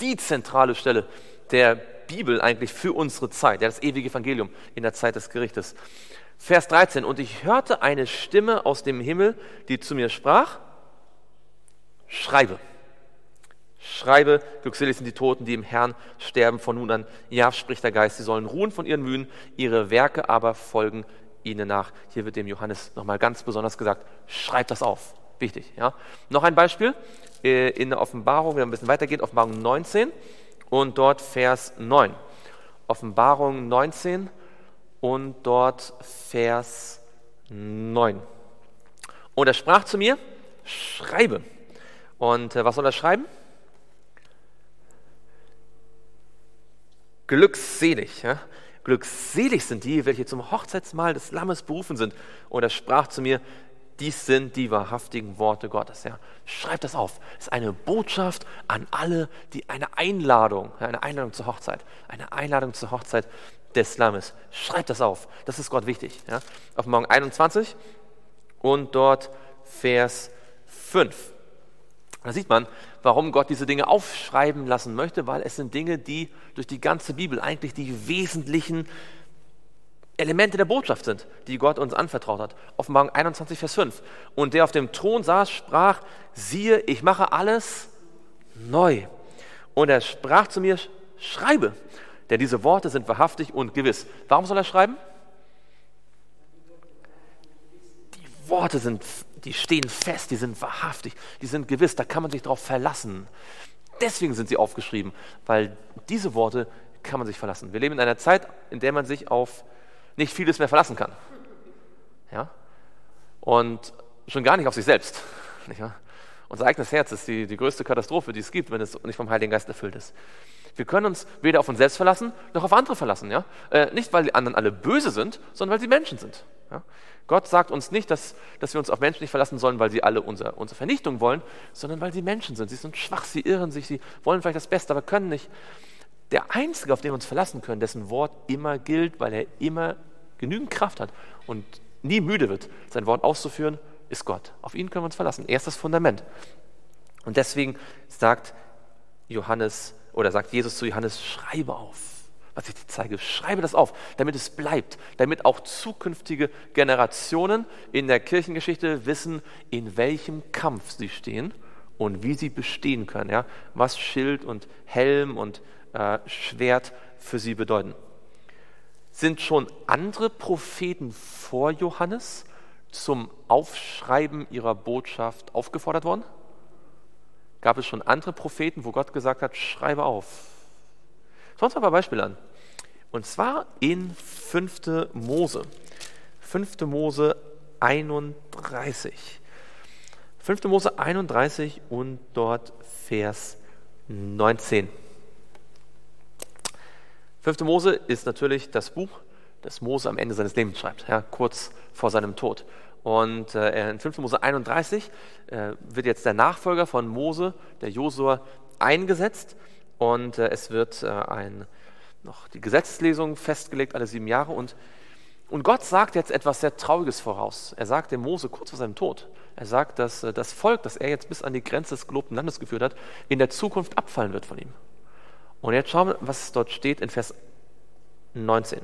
A: die zentrale Stelle der Bibel eigentlich für unsere Zeit, ja, das ewige Evangelium in der Zeit des Gerichtes. Vers 13. Und ich hörte eine Stimme aus dem Himmel, die zu mir sprach, schreibe. Schreibe, glückselig sind die Toten, die im Herrn sterben von nun an. Ja, spricht der Geist, sie sollen ruhen von ihren Mühen, ihre Werke aber folgen ihnen nach. Hier wird dem Johannes nochmal ganz besonders gesagt, schreibt das auf. Wichtig. Ja. Noch ein Beispiel äh, in der Offenbarung, wir ein bisschen weitergehen, Offenbarung 19 und dort Vers 9. Offenbarung 19 und dort Vers 9. Und er sprach zu mir, schreibe. Und äh, was soll er schreiben? Glückselig. Ja? Glückselig sind die, welche zum Hochzeitsmahl des Lammes berufen sind. Und er sprach zu mir, dies sind die wahrhaftigen Worte Gottes. Ja. Schreibt das auf. Es ist eine Botschaft an alle, die eine Einladung, eine Einladung zur Hochzeit, eine Einladung zur Hochzeit des Lammes. Schreibt das auf. Das ist Gott wichtig. Ja? Morgen 21 und dort Vers 5. Da sieht man, warum Gott diese Dinge aufschreiben lassen möchte, weil es sind Dinge, die durch die ganze Bibel eigentlich die wesentlichen Elemente der Botschaft sind, die Gott uns anvertraut hat. Offenbarung 21, Vers 5. Und der auf dem Thron saß, sprach, siehe, ich mache alles neu. Und er sprach zu mir, schreibe, denn diese Worte sind wahrhaftig und gewiss. Warum soll er schreiben? Die Worte sind, die stehen fest, die sind wahrhaftig, die sind gewiss, da kann man sich darauf verlassen. Deswegen sind sie aufgeschrieben, weil diese Worte kann man sich verlassen. Wir leben in einer Zeit, in der man sich auf nicht vieles mehr verlassen kann. Ja? Und schon gar nicht auf sich selbst. Nicht Unser eigenes Herz ist die, die größte Katastrophe, die es gibt, wenn es nicht vom Heiligen Geist erfüllt ist. Wir können uns weder auf uns selbst verlassen, noch auf andere verlassen. Ja? Äh, nicht, weil die anderen alle böse sind, sondern weil sie Menschen sind. Ja? Gott sagt uns nicht, dass, dass wir uns auf Menschen nicht verlassen sollen, weil sie alle unser, unsere Vernichtung wollen, sondern weil sie Menschen sind. Sie sind schwach, sie irren sich, sie wollen vielleicht das Beste, aber können nicht. Der Einzige, auf den wir uns verlassen können, dessen Wort immer gilt, weil er immer genügend Kraft hat und nie müde wird, sein Wort auszuführen, ist Gott. Auf ihn können wir uns verlassen. Er ist das Fundament. Und deswegen sagt Johannes oder sagt Jesus zu Johannes, schreibe auf, was ich dir zeige, schreibe das auf, damit es bleibt, damit auch zukünftige Generationen in der Kirchengeschichte wissen, in welchem Kampf sie stehen und wie sie bestehen können, ja? was Schild und Helm und äh, Schwert für sie bedeuten. Sind schon andere Propheten vor Johannes zum Aufschreiben ihrer Botschaft aufgefordert worden? Gab es schon andere Propheten, wo Gott gesagt hat, schreibe auf? Schauen wir uns ein paar Beispiele an. Und zwar in 5. Mose. 5. Mose 31. 5. Mose 31 und dort Vers 19. 5. Mose ist natürlich das Buch, das Mose am Ende seines Lebens schreibt, ja, kurz vor seinem Tod. Und äh, in 5. Mose 31 äh, wird jetzt der Nachfolger von Mose, der Josua, eingesetzt und äh, es wird äh, ein, noch die Gesetzeslesung festgelegt, alle sieben Jahre. Und, und Gott sagt jetzt etwas sehr Trauriges voraus. Er sagt dem Mose kurz vor seinem Tod, er sagt, dass äh, das Volk, das er jetzt bis an die Grenze des gelobten Landes geführt hat, in der Zukunft abfallen wird von ihm. Und jetzt schauen wir, was dort steht in Vers 19.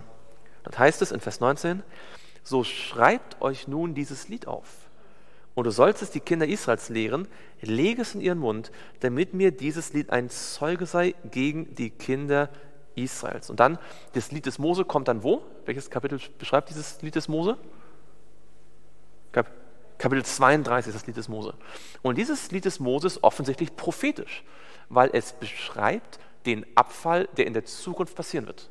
A: Dort heißt es in Vers 19, so schreibt euch nun dieses Lied auf. Und du sollst es die Kinder Israels lehren, lege es in ihren Mund, damit mir dieses Lied ein Zeuge sei gegen die Kinder Israels. Und dann, das Lied des Mose kommt dann wo? Welches Kapitel beschreibt dieses Lied des Mose? Kapitel 32 ist das Lied des Mose. Und dieses Lied des Mose ist offensichtlich prophetisch, weil es beschreibt, den Abfall, der in der Zukunft passieren wird.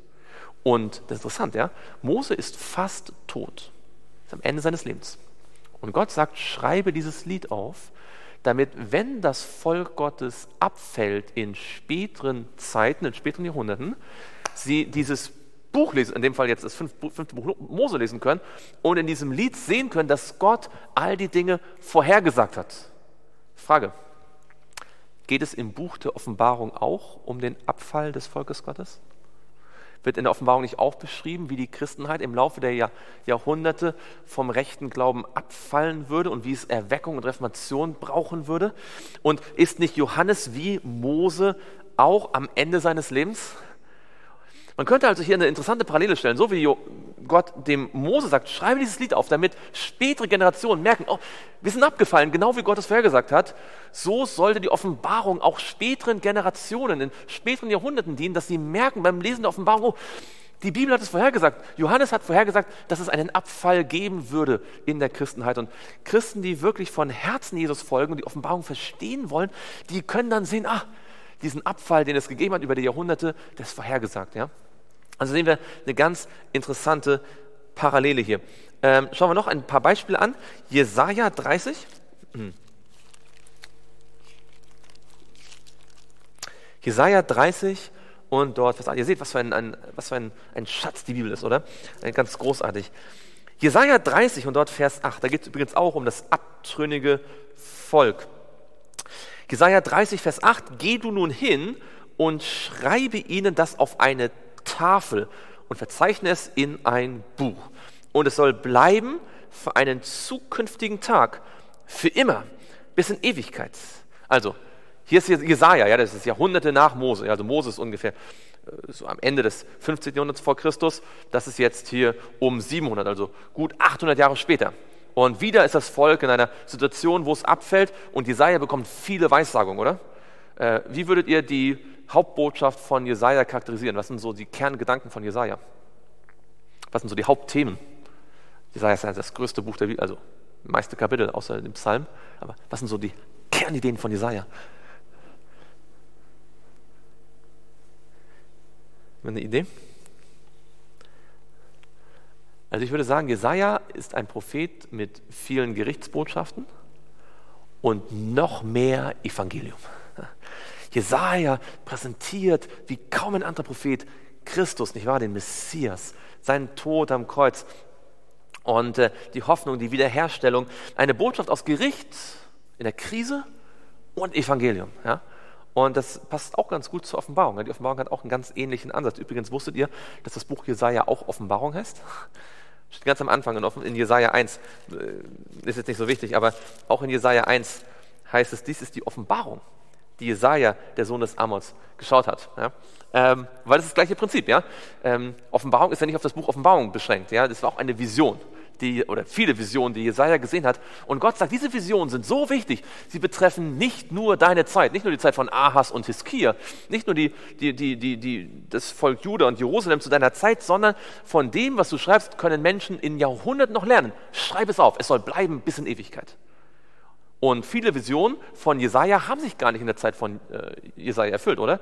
A: Und das ist interessant, ja, Mose ist fast tot, ist am Ende seines Lebens. Und Gott sagt, schreibe dieses Lied auf, damit, wenn das Volk Gottes abfällt in späteren Zeiten, in späteren Jahrhunderten, sie dieses Buch lesen, in dem Fall jetzt das fünfte, Buch Mose lesen können und in diesem Lied sehen können, dass Gott all die Dinge vorhergesagt hat. Frage, Geht es im Buch der Offenbarung auch um den Abfall des Volkes Gottes? Wird in der Offenbarung nicht auch beschrieben, wie die Christenheit im Laufe der Jahr, Jahrhunderte vom rechten Glauben abfallen würde und wie es Erweckung und Reformation brauchen würde? Und ist nicht Johannes wie Mose auch am Ende seines Lebens? Man könnte also hier eine interessante Parallele stellen, so wie Gott dem Mose sagt, schreibe dieses Lied auf, damit spätere Generationen merken, oh, wir sind abgefallen, genau wie Gott es vorhergesagt hat. So sollte die Offenbarung auch späteren Generationen, in späteren Jahrhunderten dienen, dass sie merken beim Lesen der Offenbarung, oh, die Bibel hat es vorhergesagt. Johannes hat vorhergesagt, dass es einen Abfall geben würde in der Christenheit. Und Christen, die wirklich von Herzen Jesus folgen und die Offenbarung verstehen wollen, die können dann sehen, ah, diesen Abfall, den es gegeben hat über die Jahrhunderte, das ist vorhergesagt. Ja? Also sehen wir eine ganz interessante Parallele hier. Ähm, schauen wir noch ein paar Beispiele an. Jesaja 30. Hm. Jesaja 30 und dort, was, ihr seht, was für, ein, ein, was für ein, ein Schatz die Bibel ist, oder? Ganz großartig. Jesaja 30 und dort Vers 8, da geht es übrigens auch um das abtrünnige Volk. Jesaja 30, Vers 8, geh du nun hin und schreibe ihnen das auf eine Tafel und verzeichne es in ein Buch. Und es soll bleiben für einen zukünftigen Tag, für immer, bis in Ewigkeit. Also, hier ist Jesaja, ja, das ist Jahrhunderte nach Mose. Also, Mose ist ungefähr äh, so am Ende des 15. Jahrhunderts vor Christus. Das ist jetzt hier um 700, also gut 800 Jahre später. Und wieder ist das Volk in einer Situation, wo es abfällt und Jesaja bekommt viele Weissagungen, oder? Äh, wie würdet ihr die Hauptbotschaft von Jesaja charakterisieren? Was sind so die Kerngedanken von Jesaja? Was sind so die Hauptthemen? Jesaja ist ja das größte Buch der Bibel, also meiste Kapitel außer dem Psalm. Aber was sind so die Kernideen von Jesaja? Eine Idee? Also ich würde sagen, Jesaja ist ein Prophet mit vielen Gerichtsbotschaften und noch mehr Evangelium. Jesaja präsentiert wie kaum ein anderer Prophet Christus, nicht wahr, den Messias, seinen Tod am Kreuz und äh, die Hoffnung, die Wiederherstellung, eine Botschaft aus Gericht in der Krise und Evangelium. Ja? Und das passt auch ganz gut zur Offenbarung. Die Offenbarung hat auch einen ganz ähnlichen Ansatz. Übrigens wusstet ihr, dass das Buch Jesaja auch Offenbarung heißt? Steht ganz am Anfang in Jesaja 1. Äh, ist jetzt nicht so wichtig, aber auch in Jesaja 1 heißt es, dies ist die Offenbarung die Jesaja, der Sohn des Amos, geschaut hat. Ja? Ähm, weil das ist das gleiche Prinzip. Ja? Ähm, Offenbarung ist ja nicht auf das Buch Offenbarung beschränkt. Ja? Das war auch eine Vision, die, oder viele Visionen, die Jesaja gesehen hat. Und Gott sagt, diese Visionen sind so wichtig. Sie betreffen nicht nur deine Zeit, nicht nur die Zeit von Ahas und Hiskia, nicht nur die, die, die, die, die, das Volk Juda und Jerusalem zu deiner Zeit, sondern von dem, was du schreibst, können Menschen in Jahrhunderten noch lernen. Schreib es auf. Es soll bleiben bis in Ewigkeit. Und viele Visionen von Jesaja haben sich gar nicht in der Zeit von äh, Jesaja erfüllt, oder?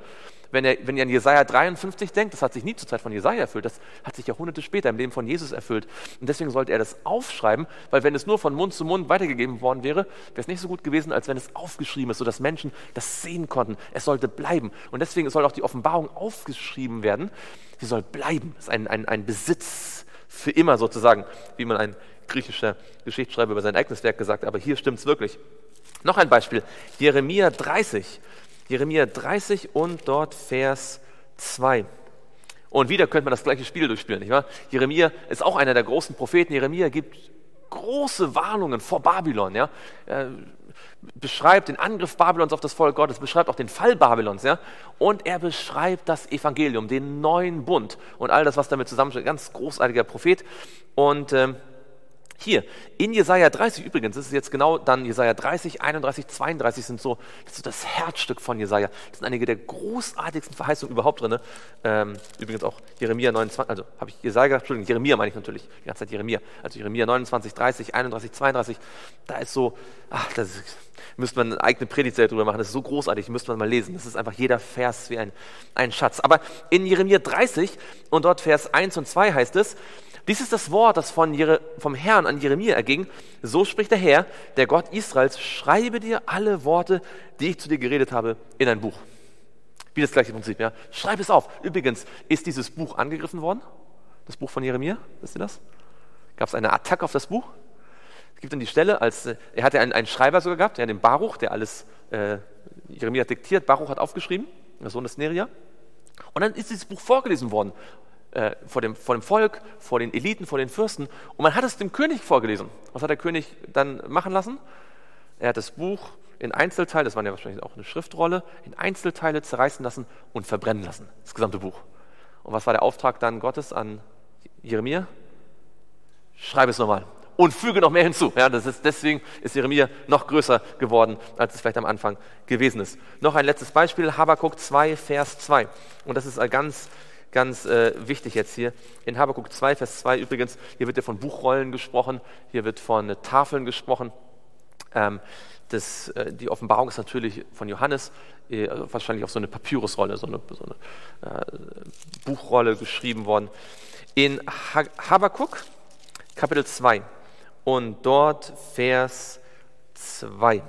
A: Wenn, er, wenn ihr an Jesaja 53 denkt, das hat sich nie zur Zeit von Jesaja erfüllt, das hat sich Jahrhunderte später im Leben von Jesus erfüllt. Und deswegen sollte er das aufschreiben, weil wenn es nur von Mund zu Mund weitergegeben worden wäre, wäre es nicht so gut gewesen, als wenn es aufgeschrieben ist, sodass Menschen das sehen konnten. Es sollte bleiben. Und deswegen soll auch die Offenbarung aufgeschrieben werden. Sie soll bleiben. Es ist ein, ein, ein Besitz für immer sozusagen, wie man ein griechischer Geschichtsschreiber über sein eigenes Werk gesagt. Aber hier stimmt es wirklich. Noch ein Beispiel. Jeremia 30. Jeremia 30 und dort Vers 2. Und wieder könnte man das gleiche Spiel durchspielen, nicht wahr? Jeremia ist auch einer der großen Propheten. Jeremia gibt große Warnungen vor Babylon, ja. Er beschreibt den Angriff Babylons auf das Volk Gottes, beschreibt auch den Fall Babylons, ja. Und er beschreibt das Evangelium, den neuen Bund und all das, was damit zusammensteht. Ganz großartiger Prophet. Und ähm, hier, in Jesaja 30 übrigens, das ist jetzt genau dann Jesaja 30, 31, 32 sind so das, ist das Herzstück von Jesaja. Das sind einige der großartigsten Verheißungen überhaupt drin. Ähm, übrigens auch Jeremia 29, also habe ich Jesaja Entschuldigung, Jeremia meine ich natürlich, die ganze Zeit Jeremia. Also Jeremia 29, 30, 31, 32, da ist so, ach, das ist, müsste man eine eigene Predigtserie drüber machen, das ist so großartig, müsste man mal lesen. Das ist einfach jeder Vers wie ein, ein Schatz. Aber in Jeremia 30 und dort Vers 1 und 2 heißt es, dies ist das Wort, das von Jere, vom Herrn an Jeremia erging. So spricht der Herr, der Gott Israels, schreibe dir alle Worte, die ich zu dir geredet habe, in ein Buch. Wie das gleiche Prinzip, ja. Schreib es auf. Übrigens, ist dieses Buch angegriffen worden? Das Buch von Jeremia? Wisst ihr das? Gab es eine Attacke auf das Buch? Es gibt dann die Stelle, als äh, er hatte einen, einen Schreiber sogar gehabt, ja, den Baruch, der alles äh, Jeremia diktiert. Baruch hat aufgeschrieben, der Sohn des Neria. Und dann ist dieses Buch vorgelesen worden äh, vor, dem, vor dem Volk, vor den Eliten, vor den Fürsten. Und man hat es dem König vorgelesen. Was hat der König dann machen lassen? Er hat das Buch in Einzelteile, das war ja wahrscheinlich auch eine Schriftrolle, in Einzelteile zerreißen lassen und verbrennen lassen, das gesamte Buch. Und was war der Auftrag dann Gottes an Jeremia? Schreibe es nochmal und füge noch mehr hinzu. Ja, das ist, deswegen ist Jeremia noch größer geworden, als es vielleicht am Anfang gewesen ist. Noch ein letztes Beispiel, Habakkuk 2, Vers 2. Und das ist ganz ganz äh, wichtig jetzt hier. In Habakkuk 2, Vers 2 übrigens, hier wird ja von Buchrollen gesprochen, hier wird von äh, Tafeln gesprochen. Ähm, das, äh, die Offenbarung ist natürlich von Johannes, äh, wahrscheinlich auf so eine Papyrusrolle, so eine, so eine äh, Buchrolle geschrieben worden. In ha Habakkuk, Kapitel 2 und dort Vers 2.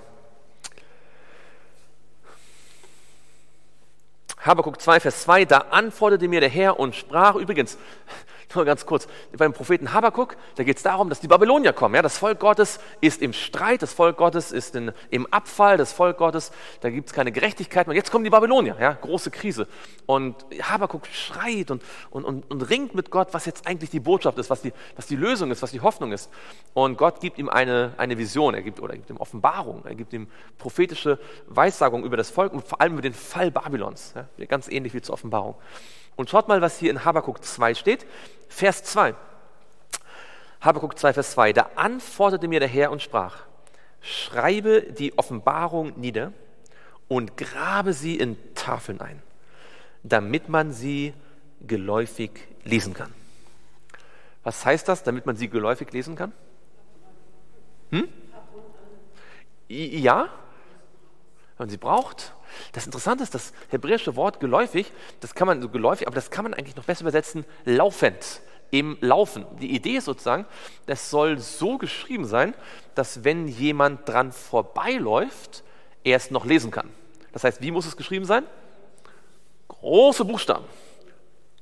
A: Habakuk 2, Vers 2, da antwortete mir der Herr und sprach, übrigens, nur ganz kurz, beim Propheten Habakuk, da geht es darum, dass die Babylonier kommen. Ja? Das Volk Gottes ist im Streit, das Volk Gottes ist in, im Abfall, das Volk Gottes, da gibt es keine Gerechtigkeit mehr. Jetzt kommen die Babylonier, ja? große Krise. Und Habakuk schreit und, und, und, und ringt mit Gott, was jetzt eigentlich die Botschaft ist, was die, was die Lösung ist, was die Hoffnung ist. Und Gott gibt ihm eine, eine Vision, er gibt, oder er gibt ihm Offenbarung, er gibt ihm prophetische Weissagung über das Volk und vor allem über den Fall Babylons. Ja? Ganz ähnlich wie zur Offenbarung. Und schaut mal, was hier in Habakuk 2 steht. Vers 2. Habakuk 2, Vers 2. Da antwortete mir der Herr und sprach, schreibe die Offenbarung nieder und grabe sie in Tafeln ein, damit man sie geläufig lesen kann. Was heißt das, damit man sie geläufig lesen kann? Hm? Ja, wenn man sie braucht. Das Interessante ist, das hebräische Wort geläufig, das kann man so geläufig, aber das kann man eigentlich noch besser übersetzen, laufend, im Laufen. Die Idee ist sozusagen, das soll so geschrieben sein, dass wenn jemand dran vorbeiläuft, er es noch lesen kann. Das heißt, wie muss es geschrieben sein? Große Buchstaben.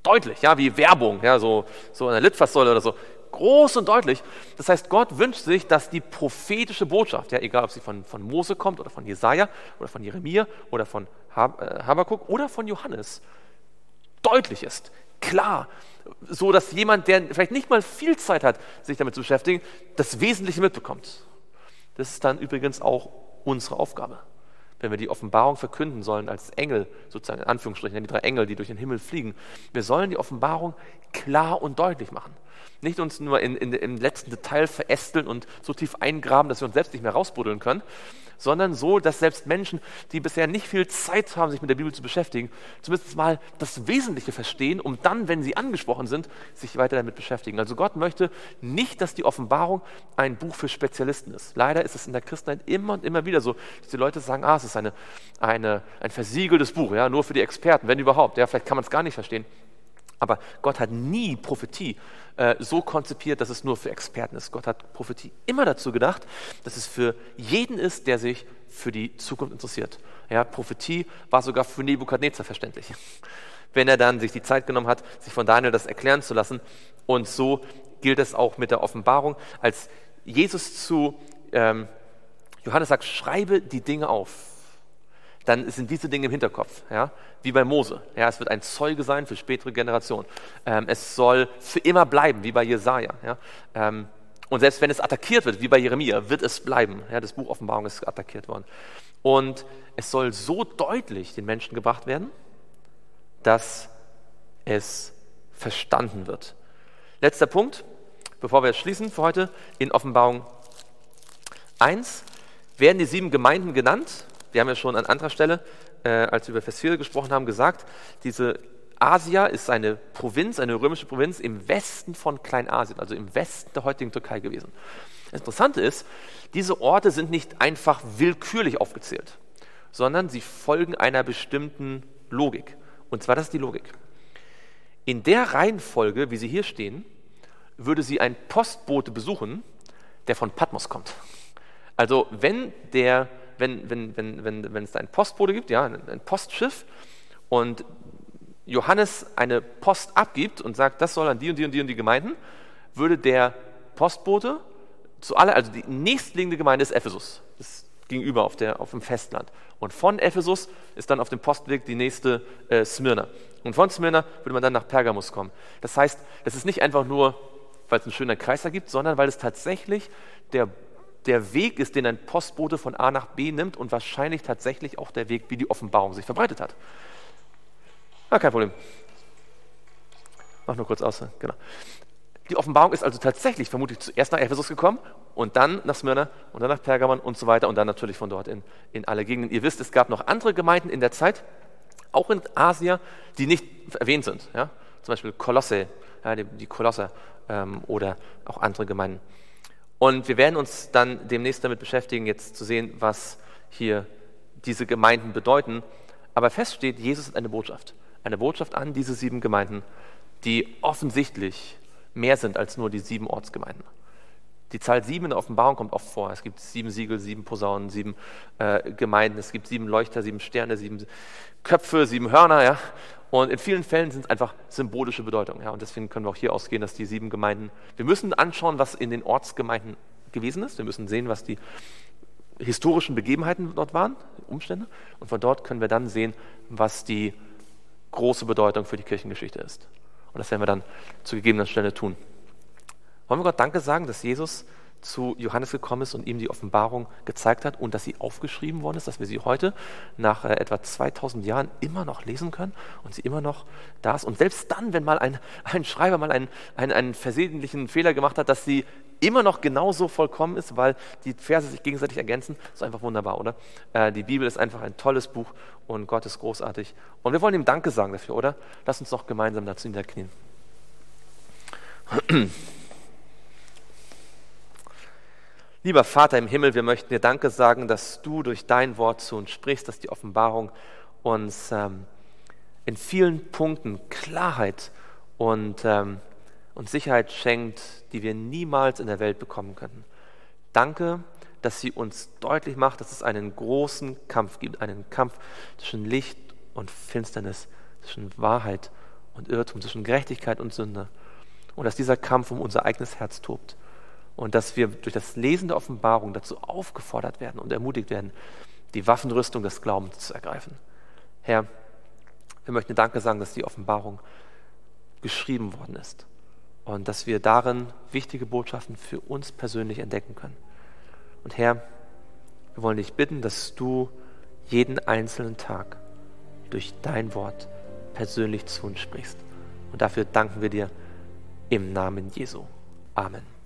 A: Deutlich, ja, wie Werbung, ja, so, so eine Litfaßsäule oder so groß und deutlich. Das heißt, Gott wünscht sich, dass die prophetische Botschaft, ja, egal ob sie von, von Mose kommt oder von Jesaja oder von Jeremia oder von äh, Habakkuk oder von Johannes, deutlich ist, klar, so dass jemand, der vielleicht nicht mal viel Zeit hat, sich damit zu beschäftigen, das Wesentliche mitbekommt. Das ist dann übrigens auch unsere Aufgabe. wenn wir die Offenbarung verkünden sollen als Engel, sozusagen in Anführungsstrichen, die drei Engel, die durch den Himmel fliegen, wir sollen die Offenbarung klar und deutlich machen. Nicht uns nur in, in, im letzten Detail verästeln und so tief eingraben, dass wir uns selbst nicht mehr rausbuddeln können, sondern so, dass selbst Menschen, die bisher nicht viel Zeit haben, sich mit der Bibel zu beschäftigen, zumindest mal das Wesentliche verstehen, um dann, wenn sie angesprochen sind, sich weiter damit beschäftigen. Also Gott möchte nicht, dass die Offenbarung ein Buch für Spezialisten ist. Leider ist es in der Christenheit immer und immer wieder so, dass die Leute sagen, ah, es ist eine, eine, ein versiegeltes Buch, ja, nur für die Experten, wenn überhaupt. Ja, vielleicht kann man es gar nicht verstehen. Aber Gott hat nie Prophetie äh, so konzipiert, dass es nur für Experten ist. Gott hat Prophetie immer dazu gedacht, dass es für jeden ist, der sich für die Zukunft interessiert. Ja, Prophetie war sogar für Nebukadnezar verständlich. Wenn er dann sich die Zeit genommen hat, sich von Daniel das erklären zu lassen. Und so gilt es auch mit der Offenbarung. Als Jesus zu ähm, Johannes sagt, schreibe die Dinge auf dann sind diese Dinge im Hinterkopf, ja? wie bei Mose. Ja? Es wird ein Zeuge sein für spätere Generationen. Ähm, es soll für immer bleiben, wie bei Jesaja. Ja? Ähm, und selbst wenn es attackiert wird, wie bei Jeremia, wird es bleiben. Ja? Das Buch Offenbarung ist attackiert worden. Und es soll so deutlich den Menschen gebracht werden, dass es verstanden wird. Letzter Punkt, bevor wir schließen für heute, in Offenbarung 1 werden die sieben Gemeinden genannt wir haben ja schon an anderer Stelle, äh, als wir über Vers 4 gesprochen haben, gesagt, diese Asia ist eine Provinz, eine römische Provinz im Westen von Kleinasien, also im Westen der heutigen Türkei gewesen. Das Interessante ist, diese Orte sind nicht einfach willkürlich aufgezählt, sondern sie folgen einer bestimmten Logik. Und zwar, das ist die Logik. In der Reihenfolge, wie sie hier stehen, würde sie ein Postbote besuchen, der von Patmos kommt. Also wenn der wenn, wenn, wenn, wenn, wenn es da ein Postbote gibt, ja, ein Postschiff, und Johannes eine Post abgibt und sagt, das soll an die und die und die und die Gemeinden, würde der Postbote zu aller, also die nächstliegende Gemeinde ist Ephesus, das gegenüber auf, der, auf dem Festland. Und von Ephesus ist dann auf dem Postweg die nächste äh, Smyrna. Und von Smyrna würde man dann nach Pergamus kommen. Das heißt, das ist nicht einfach nur, weil es einen schönen Kreis da gibt, sondern weil es tatsächlich der der Weg ist, den ein Postbote von A nach B nimmt und wahrscheinlich tatsächlich auch der Weg, wie die Offenbarung sich verbreitet hat. Ah, kein Problem. Mach nur kurz aus. Genau. Die Offenbarung ist also tatsächlich vermutlich zuerst nach Ephesus gekommen und dann nach Smyrna und dann nach Pergamon und so weiter und dann natürlich von dort in, in alle Gegenden. Ihr wisst, es gab noch andere Gemeinden in der Zeit, auch in Asien, die nicht erwähnt sind. Ja? Zum Beispiel Kolosse, ja, die, die Kolosse ähm, oder auch andere Gemeinden. Und wir werden uns dann demnächst damit beschäftigen, jetzt zu sehen, was hier diese Gemeinden bedeuten. Aber fest steht, Jesus hat eine Botschaft. Eine Botschaft an diese sieben Gemeinden, die offensichtlich mehr sind als nur die sieben Ortsgemeinden. Die Zahl sieben in der Offenbarung kommt oft vor. Es gibt sieben Siegel, sieben Posaunen, sieben äh, Gemeinden, es gibt sieben Leuchter, sieben Sterne, sieben Köpfe, sieben Hörner. Ja? Und in vielen Fällen sind es einfach symbolische Bedeutungen. Ja? Und deswegen können wir auch hier ausgehen, dass die sieben Gemeinden, wir müssen anschauen, was in den Ortsgemeinden gewesen ist. Wir müssen sehen, was die historischen Begebenheiten dort waren, Umstände. Und von dort können wir dann sehen, was die große Bedeutung für die Kirchengeschichte ist. Und das werden wir dann zu gegebener Stelle tun. Wollen wir Gott Danke sagen, dass Jesus zu Johannes gekommen ist und ihm die Offenbarung gezeigt hat und dass sie aufgeschrieben worden ist, dass wir sie heute nach äh, etwa 2000 Jahren immer noch lesen können und sie immer noch da ist. Und selbst dann, wenn mal ein, ein Schreiber mal einen, einen, einen versehentlichen Fehler gemacht hat, dass sie immer noch genauso vollkommen ist, weil die Verse sich gegenseitig ergänzen, ist einfach wunderbar, oder? Äh, die Bibel ist einfach ein tolles Buch und Gott ist großartig. Und wir wollen ihm Danke sagen dafür, oder? Lass uns doch gemeinsam dazu niederknien. Lieber Vater im Himmel, wir möchten dir Danke sagen, dass du durch dein Wort zu uns sprichst, dass die Offenbarung uns ähm, in vielen Punkten Klarheit und, ähm, und Sicherheit schenkt, die wir niemals in der Welt bekommen könnten. Danke, dass sie uns deutlich macht, dass es einen großen Kampf gibt, einen Kampf zwischen Licht und Finsternis, zwischen Wahrheit und Irrtum, zwischen Gerechtigkeit und Sünde. Und dass dieser Kampf um unser eigenes Herz tobt und dass wir durch das Lesen der Offenbarung dazu aufgefordert werden und ermutigt werden, die Waffenrüstung des Glaubens zu ergreifen. Herr, wir möchten Danke sagen, dass die Offenbarung geschrieben worden ist und dass wir darin wichtige Botschaften für uns persönlich entdecken können. Und Herr, wir wollen dich bitten, dass du jeden einzelnen Tag durch dein Wort persönlich zu uns sprichst. Und dafür danken wir dir im Namen Jesu. Amen.